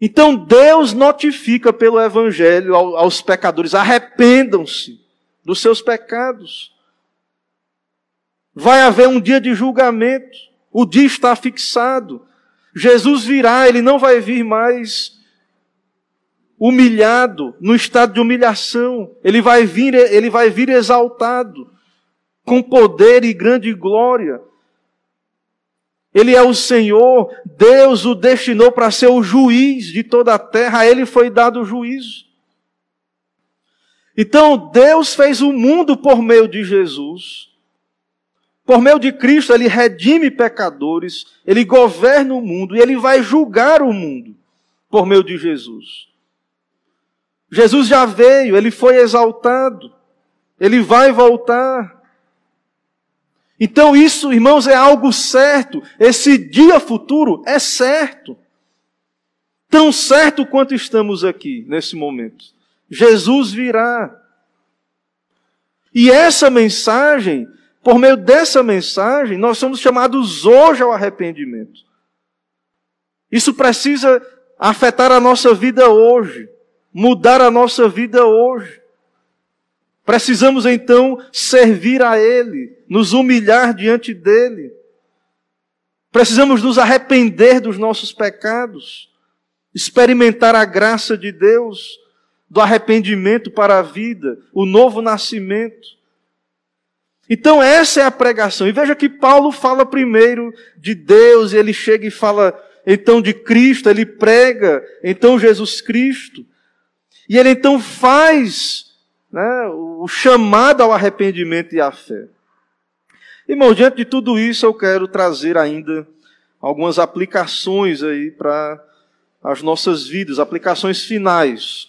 Então Deus notifica pelo Evangelho aos pecadores: arrependam-se dos seus pecados. Vai haver um dia de julgamento, o dia está fixado. Jesus virá, ele não vai vir mais humilhado, no estado de humilhação. Ele vai vir, ele vai vir exaltado, com poder e grande glória. Ele é o Senhor, Deus o destinou para ser o juiz de toda a terra, a ele foi dado o juízo. Então, Deus fez o mundo por meio de Jesus. Por meio de Cristo, ele redime pecadores, ele governa o mundo e ele vai julgar o mundo por meio de Jesus. Jesus já veio, ele foi exaltado, ele vai voltar. Então, isso, irmãos, é algo certo. Esse dia futuro é certo. Tão certo quanto estamos aqui nesse momento. Jesus virá. E essa mensagem, por meio dessa mensagem, nós somos chamados hoje ao arrependimento. Isso precisa afetar a nossa vida hoje mudar a nossa vida hoje. Precisamos então servir a Ele, nos humilhar diante dEle. Precisamos nos arrepender dos nossos pecados, experimentar a graça de Deus, do arrependimento para a vida, o novo nascimento. Então, essa é a pregação. E veja que Paulo fala primeiro de Deus, e ele chega e fala então de Cristo, ele prega então Jesus Cristo. E ele então faz né, o chamado ao arrependimento e à fé. Irmão, diante de tudo isso, eu quero trazer ainda algumas aplicações aí para as nossas vidas, aplicações finais.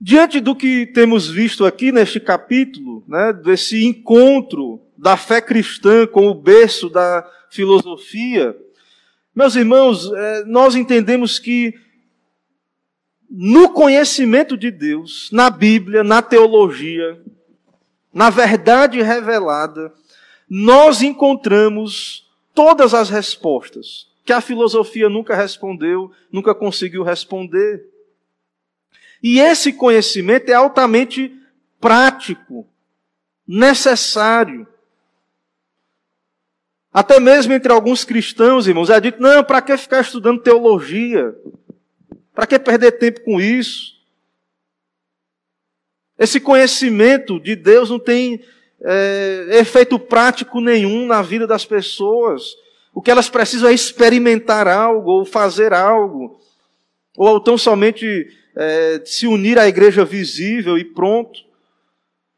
Diante do que temos visto aqui neste capítulo, né, desse encontro da fé cristã com o berço da filosofia, meus irmãos, é, nós entendemos que no conhecimento de Deus, na Bíblia, na teologia, na verdade revelada, nós encontramos todas as respostas que a filosofia nunca respondeu, nunca conseguiu responder. E esse conhecimento é altamente prático, necessário. Até mesmo entre alguns cristãos, irmãos, é dito: não, para que ficar estudando teologia? Para que perder tempo com isso? Esse conhecimento de Deus não tem é, efeito prático nenhum na vida das pessoas. O que elas precisam é experimentar algo, ou fazer algo, ou tão somente é, se unir à igreja visível e pronto.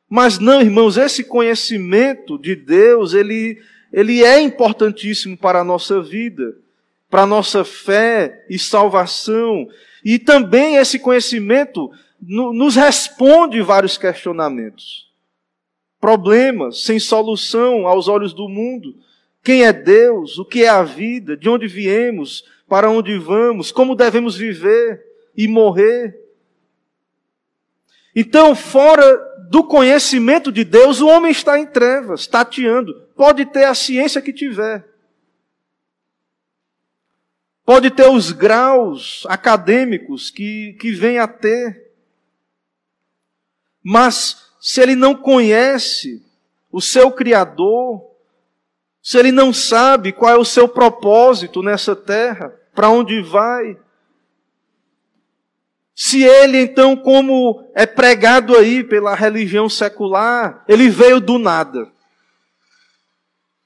Mas não, irmãos, esse conhecimento de Deus, ele, ele é importantíssimo para a nossa vida, para a nossa fé e salvação. E também esse conhecimento nos responde vários questionamentos. Problemas sem solução aos olhos do mundo. Quem é Deus? O que é a vida? De onde viemos? Para onde vamos? Como devemos viver e morrer? Então, fora do conhecimento de Deus, o homem está em trevas, tateando. Pode ter a ciência que tiver. Pode ter os graus acadêmicos que, que vem a ter. Mas, se ele não conhece o seu Criador, se ele não sabe qual é o seu propósito nessa terra, para onde vai, se ele, então, como é pregado aí pela religião secular, ele veio do nada.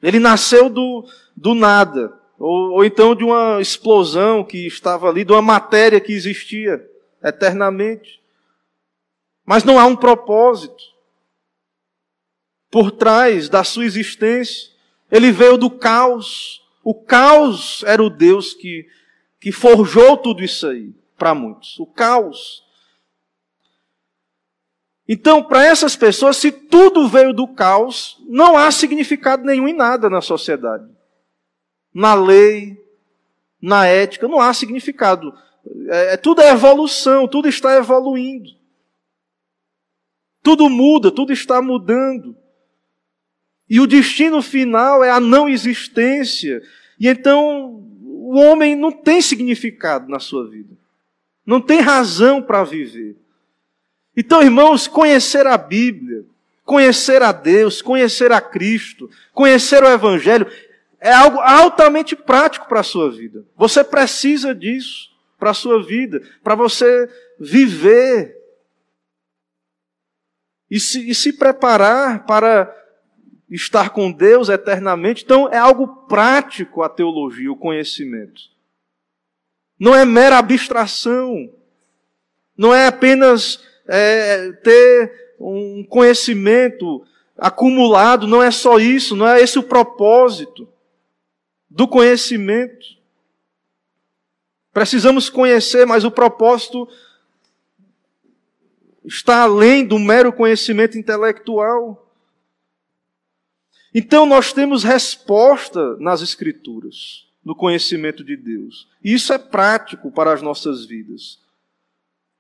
Ele nasceu do, do nada. Ou, ou então de uma explosão que estava ali, de uma matéria que existia eternamente. Mas não há um propósito por trás da sua existência. Ele veio do caos. O caos era o Deus que, que forjou tudo isso aí para muitos. O caos. Então, para essas pessoas, se tudo veio do caos, não há significado nenhum em nada na sociedade. Na lei, na ética, não há significado. É, é tudo é evolução, tudo está evoluindo. Tudo muda, tudo está mudando. E o destino final é a não existência. E então o homem não tem significado na sua vida. Não tem razão para viver. Então, irmãos, conhecer a Bíblia, conhecer a Deus, conhecer a Cristo, conhecer o Evangelho, é algo altamente prático para a sua vida. Você precisa disso para a sua vida, para você viver e se, e se preparar para estar com Deus eternamente. Então, é algo prático a teologia, o conhecimento. Não é mera abstração. Não é apenas é, ter um conhecimento acumulado. Não é só isso. Não é esse o propósito do conhecimento. Precisamos conhecer, mas o propósito está além do mero conhecimento intelectual. Então nós temos resposta nas Escrituras, no conhecimento de Deus. E isso é prático para as nossas vidas.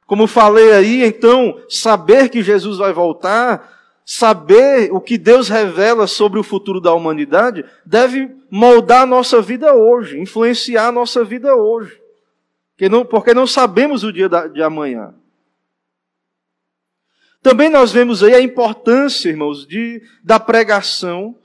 Como falei aí, então, saber que Jesus vai voltar, saber o que Deus revela sobre o futuro da humanidade, deve moldar a nossa vida hoje, influenciar a nossa vida hoje. Porque não, porque não sabemos o dia de amanhã. Também nós vemos aí a importância, irmãos, de, da pregação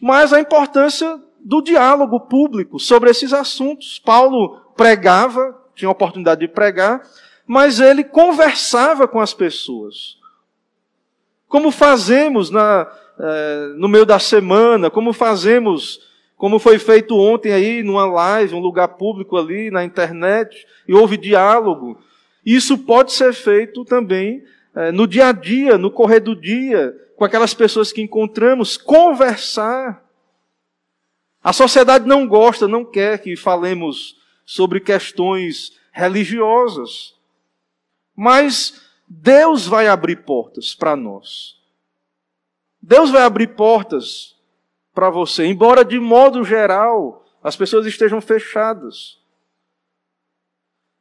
mas a importância do diálogo público sobre esses assuntos. Paulo pregava, tinha a oportunidade de pregar, mas ele conversava com as pessoas. Como fazemos na, eh, no meio da semana, como fazemos, como foi feito ontem aí numa live, um lugar público ali na internet, e houve diálogo. Isso pode ser feito também eh, no dia a dia, no correr do dia, com aquelas pessoas que encontramos, conversar. A sociedade não gosta, não quer que falemos sobre questões religiosas. Mas Deus vai abrir portas para nós. Deus vai abrir portas para você, embora de modo geral as pessoas estejam fechadas.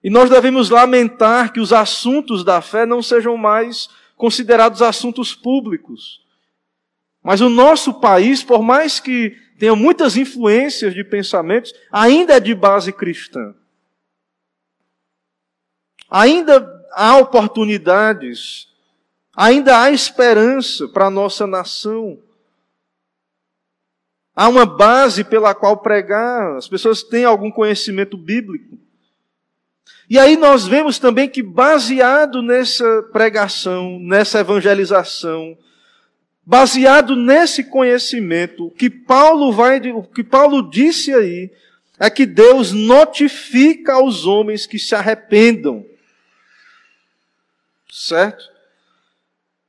E nós devemos lamentar que os assuntos da fé não sejam mais considerados assuntos públicos. Mas o nosso país, por mais que tenha muitas influências de pensamentos, ainda é de base cristã. Ainda há oportunidades, ainda há esperança para a nossa nação. Há uma base pela qual pregar, as pessoas têm algum conhecimento bíblico. E aí nós vemos também que, baseado nessa pregação, nessa evangelização, baseado nesse conhecimento, o que Paulo vai, o que Paulo disse aí, é que Deus notifica aos homens que se arrependam. Certo?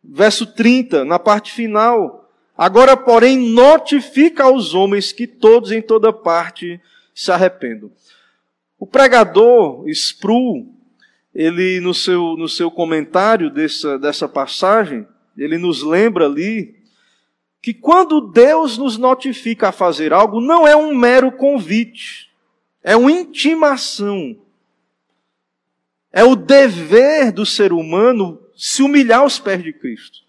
Verso 30, na parte final. Agora, porém, notifica aos homens que todos em toda parte se arrependam. O pregador Spru, ele no seu, no seu comentário dessa, dessa passagem, ele nos lembra ali que quando Deus nos notifica a fazer algo, não é um mero convite, é uma intimação. É o dever do ser humano se humilhar aos pés de Cristo.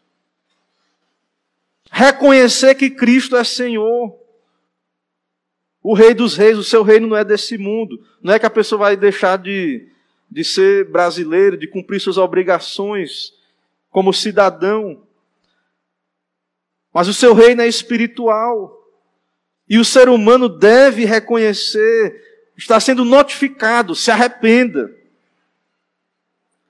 Reconhecer que Cristo é Senhor o rei dos reis, o seu reino não é desse mundo. Não é que a pessoa vai deixar de, de ser brasileiro, de cumprir suas obrigações como cidadão. Mas o seu reino é espiritual. E o ser humano deve reconhecer, está sendo notificado, se arrependa.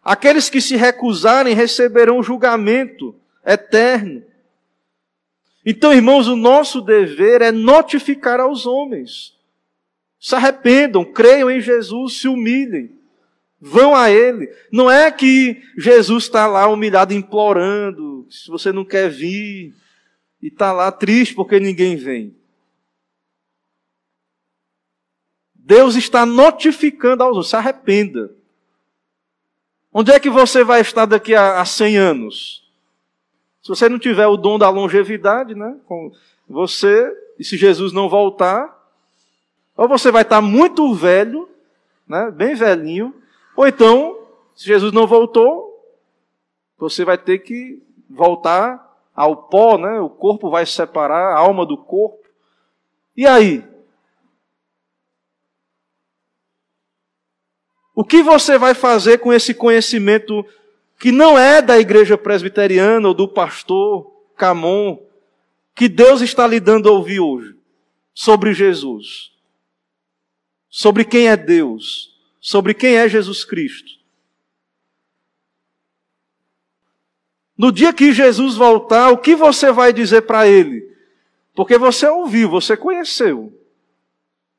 Aqueles que se recusarem receberão julgamento eterno. Então, irmãos, o nosso dever é notificar aos homens. Se arrependam, creiam em Jesus, se humilhem. Vão a Ele. Não é que Jesus está lá humilhado, implorando, se você não quer vir, e está lá triste porque ninguém vem. Deus está notificando aos homens, se arrependa. Onde é que você vai estar daqui a, a 100 anos? Se você não tiver o dom da longevidade, né? Você, e se Jesus não voltar, ou você vai estar muito velho, né? Bem velhinho, ou então, se Jesus não voltou, você vai ter que voltar ao pó, né? O corpo vai se separar, a alma do corpo. E aí? O que você vai fazer com esse conhecimento que não é da igreja presbiteriana ou do pastor Camon, que Deus está lhe dando a ouvir hoje sobre Jesus, sobre quem é Deus, sobre quem é Jesus Cristo. No dia que Jesus voltar, o que você vai dizer para ele? Porque você ouviu, você conheceu.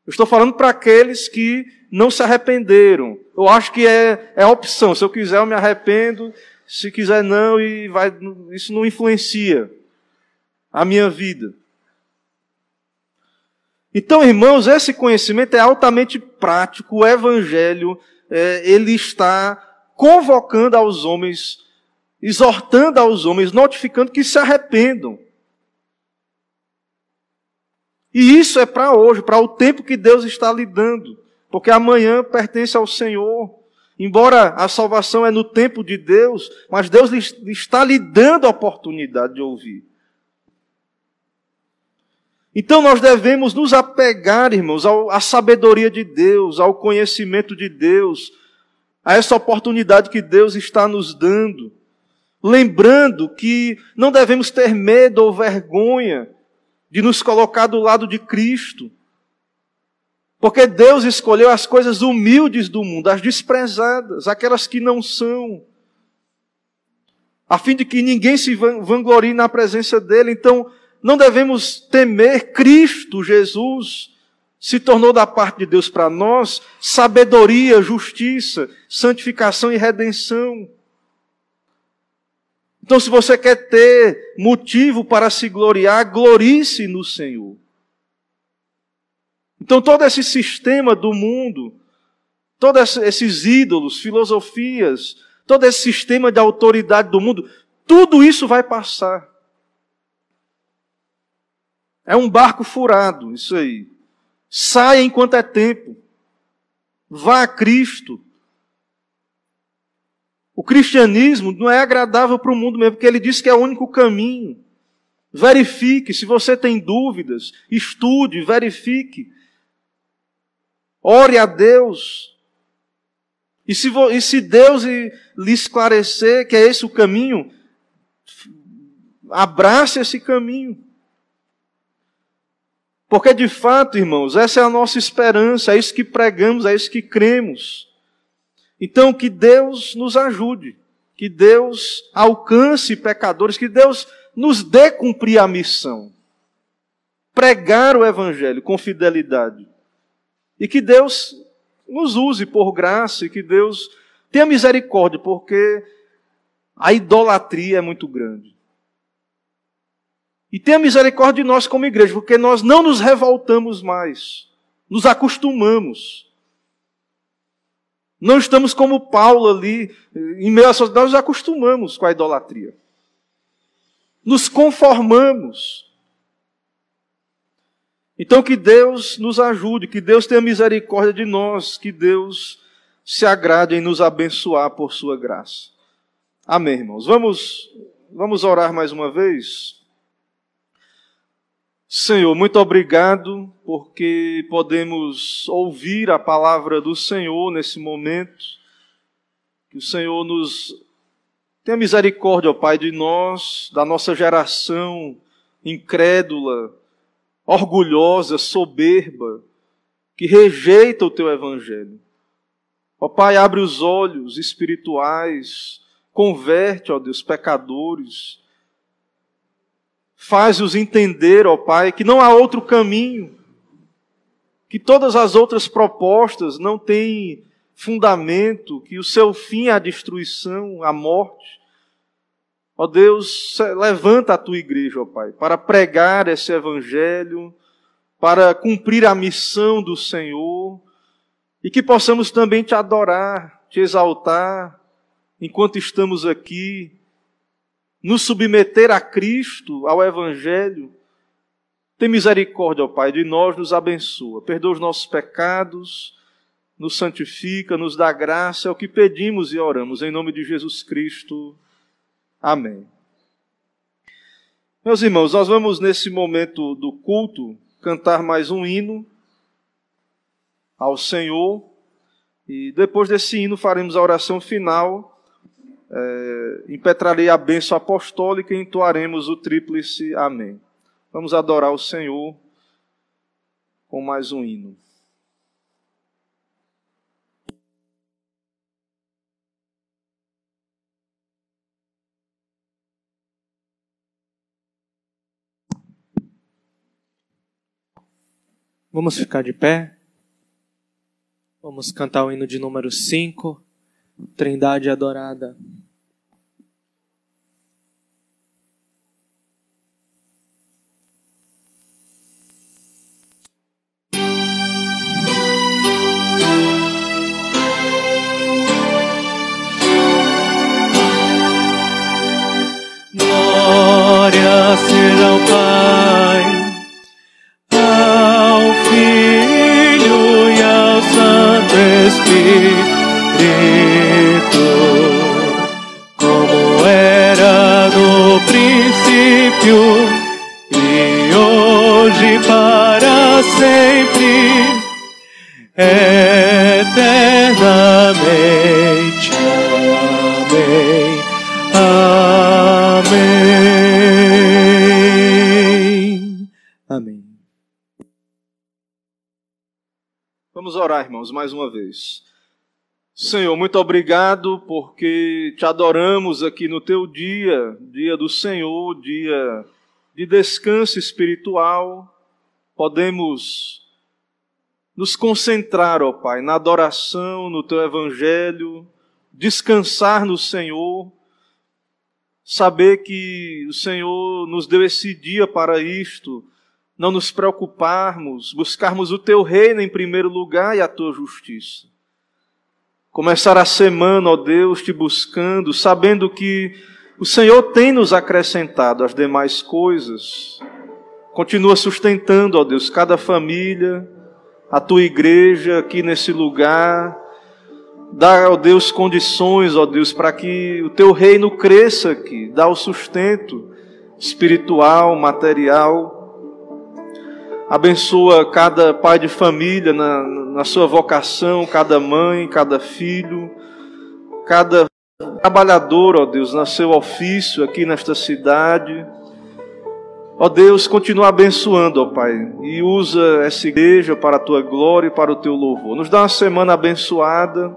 Eu estou falando para aqueles que não se arrependeram. Eu acho que é, é opção. Se eu quiser, eu me arrependo. Se quiser, não, e vai, isso não influencia a minha vida. Então, irmãos, esse conhecimento é altamente prático. O Evangelho, é, ele está convocando aos homens, exortando aos homens, notificando que se arrependam. E isso é para hoje, para o tempo que Deus está lhe dando porque amanhã pertence ao Senhor. Embora a salvação é no tempo de Deus, mas Deus está lhe dando a oportunidade de ouvir. Então nós devemos nos apegar, irmãos, à sabedoria de Deus, ao conhecimento de Deus, a essa oportunidade que Deus está nos dando. Lembrando que não devemos ter medo ou vergonha de nos colocar do lado de Cristo. Porque Deus escolheu as coisas humildes do mundo, as desprezadas, aquelas que não são, a fim de que ninguém se vanglorie na presença dele. Então, não devemos temer Cristo Jesus se tornou da parte de Deus para nós sabedoria, justiça, santificação e redenção. Então, se você quer ter motivo para se gloriar, glorie-se no Senhor. Então, todo esse sistema do mundo, todos esses ídolos, filosofias, todo esse sistema de autoridade do mundo, tudo isso vai passar. É um barco furado, isso aí. Saia enquanto é tempo. Vá a Cristo. O cristianismo não é agradável para o mundo mesmo, porque ele diz que é o único caminho. Verifique, se você tem dúvidas, estude, verifique. Ore a Deus. E se, e se Deus lhe esclarecer que é esse o caminho, abrace esse caminho. Porque de fato, irmãos, essa é a nossa esperança, é isso que pregamos, é isso que cremos. Então, que Deus nos ajude, que Deus alcance pecadores, que Deus nos dê cumprir a missão. Pregar o Evangelho com fidelidade. E que Deus nos use por graça e que Deus tenha misericórdia, porque a idolatria é muito grande. E tenha misericórdia de nós como igreja, porque nós não nos revoltamos mais, nos acostumamos. Não estamos como Paulo ali, em meio a nós nos acostumamos com a idolatria. Nos conformamos. Então que Deus nos ajude, que Deus tenha misericórdia de nós, que Deus se agrade em nos abençoar por sua graça. Amém, irmãos. Vamos, vamos orar mais uma vez. Senhor, muito obrigado porque podemos ouvir a palavra do Senhor nesse momento. Que o Senhor nos tenha misericórdia, ó Pai, de nós, da nossa geração incrédula, orgulhosa, soberba, que rejeita o teu evangelho. Ó Pai, abre os olhos espirituais, converte, ó Deus, pecadores Faz-os entender, ó Pai, que não há outro caminho, que todas as outras propostas não têm fundamento, que o seu fim é a destruição, a morte. Ó Deus, levanta a tua igreja, ó Pai, para pregar esse evangelho, para cumprir a missão do Senhor, e que possamos também te adorar, te exaltar, enquanto estamos aqui, nos submeter a Cristo, ao Evangelho. Tem misericórdia, ó Pai, de nós, nos abençoa. Perdoa os nossos pecados, nos santifica, nos dá graça, é o que pedimos e oramos, em nome de Jesus Cristo. Amém. Meus irmãos, nós vamos nesse momento do culto cantar mais um hino ao Senhor, e depois desse hino faremos a oração final é, impetrarei a bênção apostólica e entoaremos o tríplice Amém. Vamos adorar o Senhor com mais um hino. Vamos ficar de pé. Vamos cantar o hino de número 5, Trindade Adorada. Espírito, como era no princípio e hoje para sempre é. Irmãos, mais uma vez. Senhor, muito obrigado porque te adoramos aqui no teu dia, dia do Senhor, dia de descanso espiritual. Podemos nos concentrar, ó Pai, na adoração, no teu evangelho, descansar no Senhor, saber que o Senhor nos deu esse dia para isto não nos preocuparmos, buscarmos o teu reino em primeiro lugar e a tua justiça. começar a semana, ó Deus, te buscando, sabendo que o Senhor tem nos acrescentado as demais coisas. Continua sustentando, ó Deus, cada família, a tua igreja aqui nesse lugar. Dá, ó Deus, condições, ó Deus, para que o teu reino cresça aqui. Dá o sustento espiritual, material. Abençoa cada pai de família na, na sua vocação, cada mãe, cada filho, cada trabalhador, ó Deus, no seu ofício aqui nesta cidade. Ó Deus, continua abençoando, ó Pai, e usa essa igreja para a tua glória e para o teu louvor. Nos dá uma semana abençoada.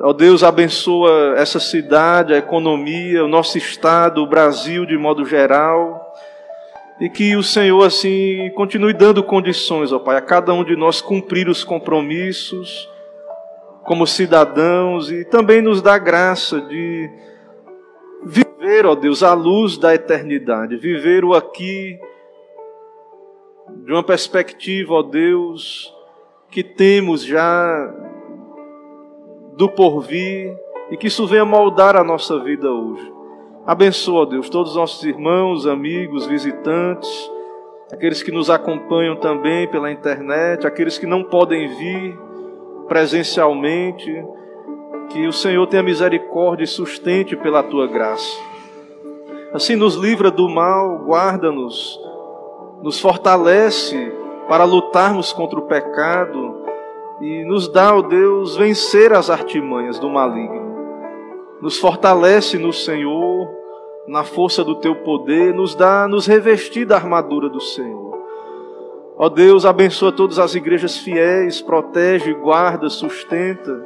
Ó Deus, abençoa essa cidade, a economia, o nosso estado, o Brasil de modo geral. E que o Senhor, assim, continue dando condições, ó Pai, a cada um de nós cumprir os compromissos como cidadãos e também nos dá graça de viver, ó Deus, a luz da eternidade, viver o aqui de uma perspectiva, ó Deus, que temos já do porvir e que isso venha moldar a nossa vida hoje. Abençoa, Deus, todos os nossos irmãos, amigos, visitantes, aqueles que nos acompanham também pela internet, aqueles que não podem vir presencialmente, que o Senhor tenha misericórdia e sustente pela tua graça. Assim nos livra do mal, guarda-nos, nos fortalece para lutarmos contra o pecado e nos dá, ó Deus, vencer as artimanhas do maligno. Nos fortalece no Senhor, na força do teu poder, nos dá, nos revestir da armadura do Senhor. Ó Deus, abençoa todas as igrejas fiéis, protege, guarda, sustenta.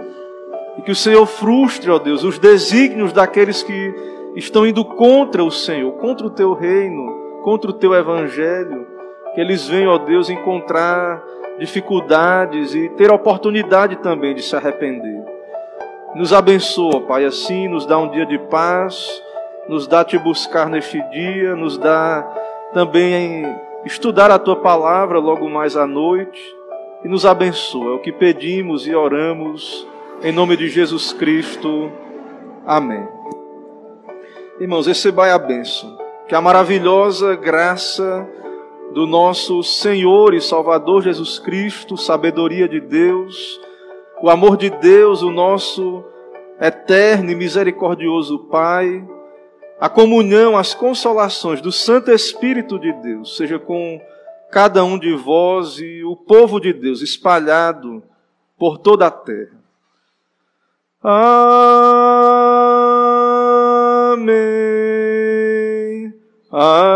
E que o Senhor frustre, ó Deus, os desígnios daqueles que estão indo contra o Senhor, contra o teu reino, contra o teu evangelho. Que eles venham, ó Deus, encontrar dificuldades e ter oportunidade também de se arrepender. Nos abençoa, Pai, assim, nos dá um dia de paz, nos dá te buscar neste dia, nos dá também estudar a tua palavra logo mais à noite e nos abençoa. É o que pedimos e oramos em nome de Jesus Cristo. Amém. Irmãos, recebai a bênção. Que a maravilhosa graça do nosso Senhor e Salvador Jesus Cristo, sabedoria de Deus, o amor de Deus, o nosso eterno e misericordioso Pai, a comunhão, as consolações do Santo Espírito de Deus, seja com cada um de vós e o povo de Deus espalhado por toda a terra. Amém. Amém.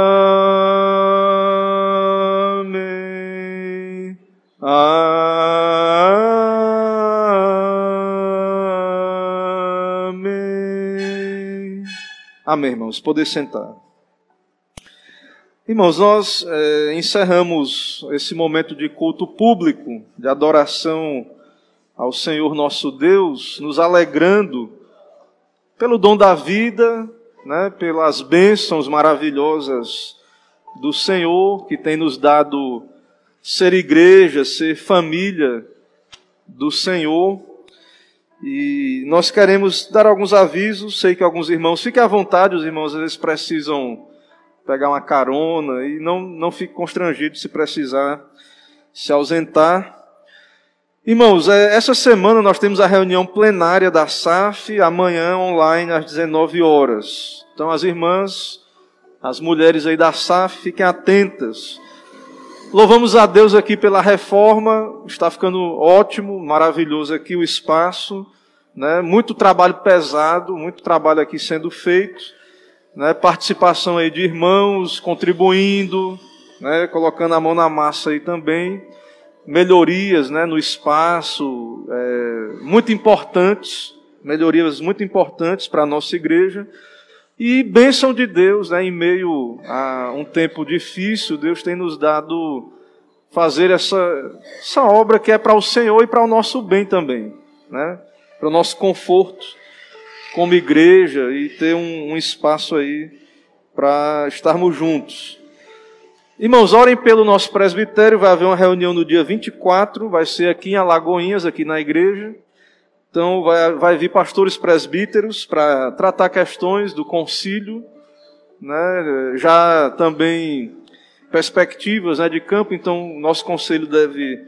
Amém, irmãos. Poder sentar. Irmãos, nós é, encerramos esse momento de culto público, de adoração ao Senhor nosso Deus, nos alegrando pelo dom da vida, né, pelas bênçãos maravilhosas do Senhor, que tem nos dado ser igreja, ser família do Senhor. E nós queremos dar alguns avisos. Sei que alguns irmãos, fiquem à vontade, os irmãos às vezes precisam pegar uma carona e não, não fique constrangido se precisar se ausentar. Irmãos, é, essa semana nós temos a reunião plenária da SAF, amanhã online às 19 horas. Então as irmãs, as mulheres aí da SAF, fiquem atentas. Louvamos a Deus aqui pela reforma, está ficando ótimo, maravilhoso aqui o espaço, né? Muito trabalho pesado, muito trabalho aqui sendo feito, né? Participação aí de irmãos contribuindo, né? Colocando a mão na massa aí também, melhorias, né? No espaço, é, muito importantes, melhorias muito importantes para a nossa igreja. E bênção de Deus, né, em meio a um tempo difícil, Deus tem nos dado fazer essa, essa obra que é para o Senhor e para o nosso bem também, né? para o nosso conforto como igreja e ter um, um espaço aí para estarmos juntos. Irmãos, orem pelo nosso presbitério, vai haver uma reunião no dia 24, vai ser aqui em Alagoinhas, aqui na igreja. Então vai, vai vir pastores presbíteros para tratar questões do concílio, né? já também perspectivas né, de campo, então nosso conselho deve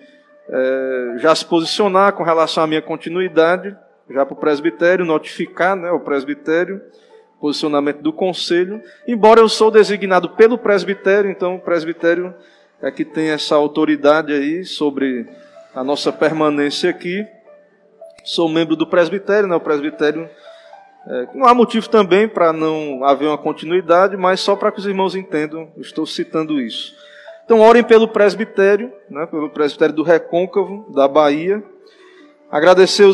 é, já se posicionar com relação à minha continuidade, já para o presbitério, notificar né, o presbitério, posicionamento do conselho, embora eu sou designado pelo presbitério, então o presbitério é que tem essa autoridade aí sobre a nossa permanência aqui. Sou membro do presbitério, né? O presbitério é, não há motivo também para não haver uma continuidade, mas só para que os irmãos entendam, estou citando isso. Então, orem pelo presbitério, né, pelo presbitério do Recôncavo, da Bahia. Agradecer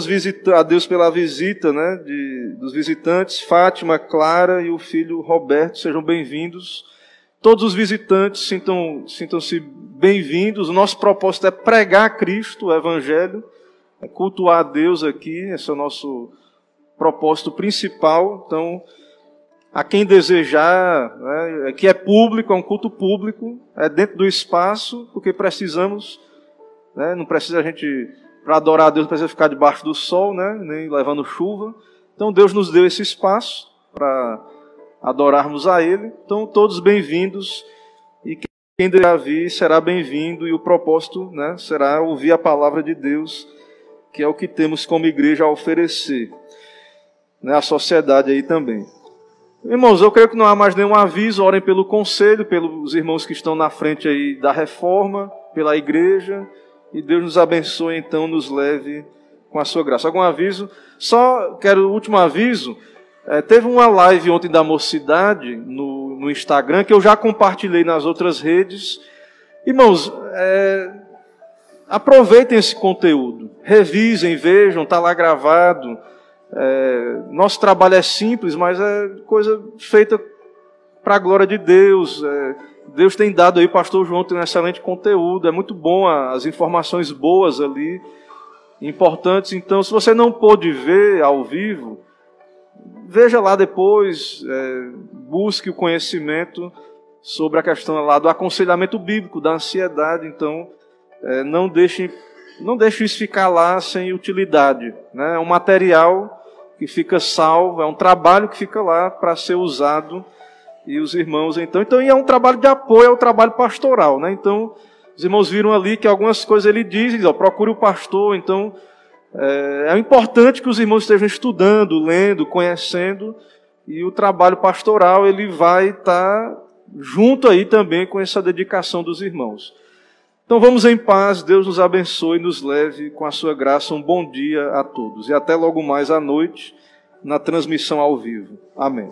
a Deus pela visita né, de, dos visitantes, Fátima, Clara e o filho Roberto, sejam bem-vindos. Todos os visitantes sintam-se sintam bem-vindos. O nosso propósito é pregar Cristo, o Evangelho, é cultuar a Deus aqui, esse é o nosso propósito principal. Então, a quem desejar, né, é público, é um culto público, é dentro do espaço, porque precisamos, né, não precisa a gente, para adorar a Deus, não precisa ficar debaixo do sol, né, nem levando chuva. Então, Deus nos deu esse espaço para adorarmos a Ele. Então, todos bem-vindos e quem desejar vir será bem-vindo e o propósito né, será ouvir a palavra de Deus, que é o que temos como igreja a oferecer né, a sociedade aí também. Irmãos, eu creio que não há mais nenhum aviso, orem pelo conselho, pelos irmãos que estão na frente aí da reforma, pela igreja, e Deus nos abençoe, então, nos leve com a sua graça. Algum aviso? Só quero o último aviso. É, teve uma live ontem da mocidade no, no, Instagram que eu já compartilhei nas outras redes. Irmãos, é, aproveitem esse conteúdo, revisem, vejam, está lá gravado. É, nosso trabalho é simples, mas é coisa feita para a glória de Deus. É, Deus tem dado aí, pastor João tem um excelente conteúdo, é muito bom as informações boas ali, importantes. Então, se você não pôde ver ao vivo, veja lá depois, é, busque o conhecimento sobre a questão lá do aconselhamento bíblico, da ansiedade. Então, é, não deixe não deixe isso ficar lá sem utilidade. Né? É um material que fica salvo, é um trabalho que fica lá para ser usado e os irmãos então, então e é um trabalho de apoio ao trabalho pastoral, né? Então os irmãos viram ali que algumas coisas ele diz, ele diz, ó, procure o pastor, então é, é importante que os irmãos estejam estudando, lendo, conhecendo e o trabalho pastoral ele vai estar tá junto aí também com essa dedicação dos irmãos. Então vamos em paz, Deus nos abençoe e nos leve com a sua graça. Um bom dia a todos e até logo mais à noite na transmissão ao vivo. Amém.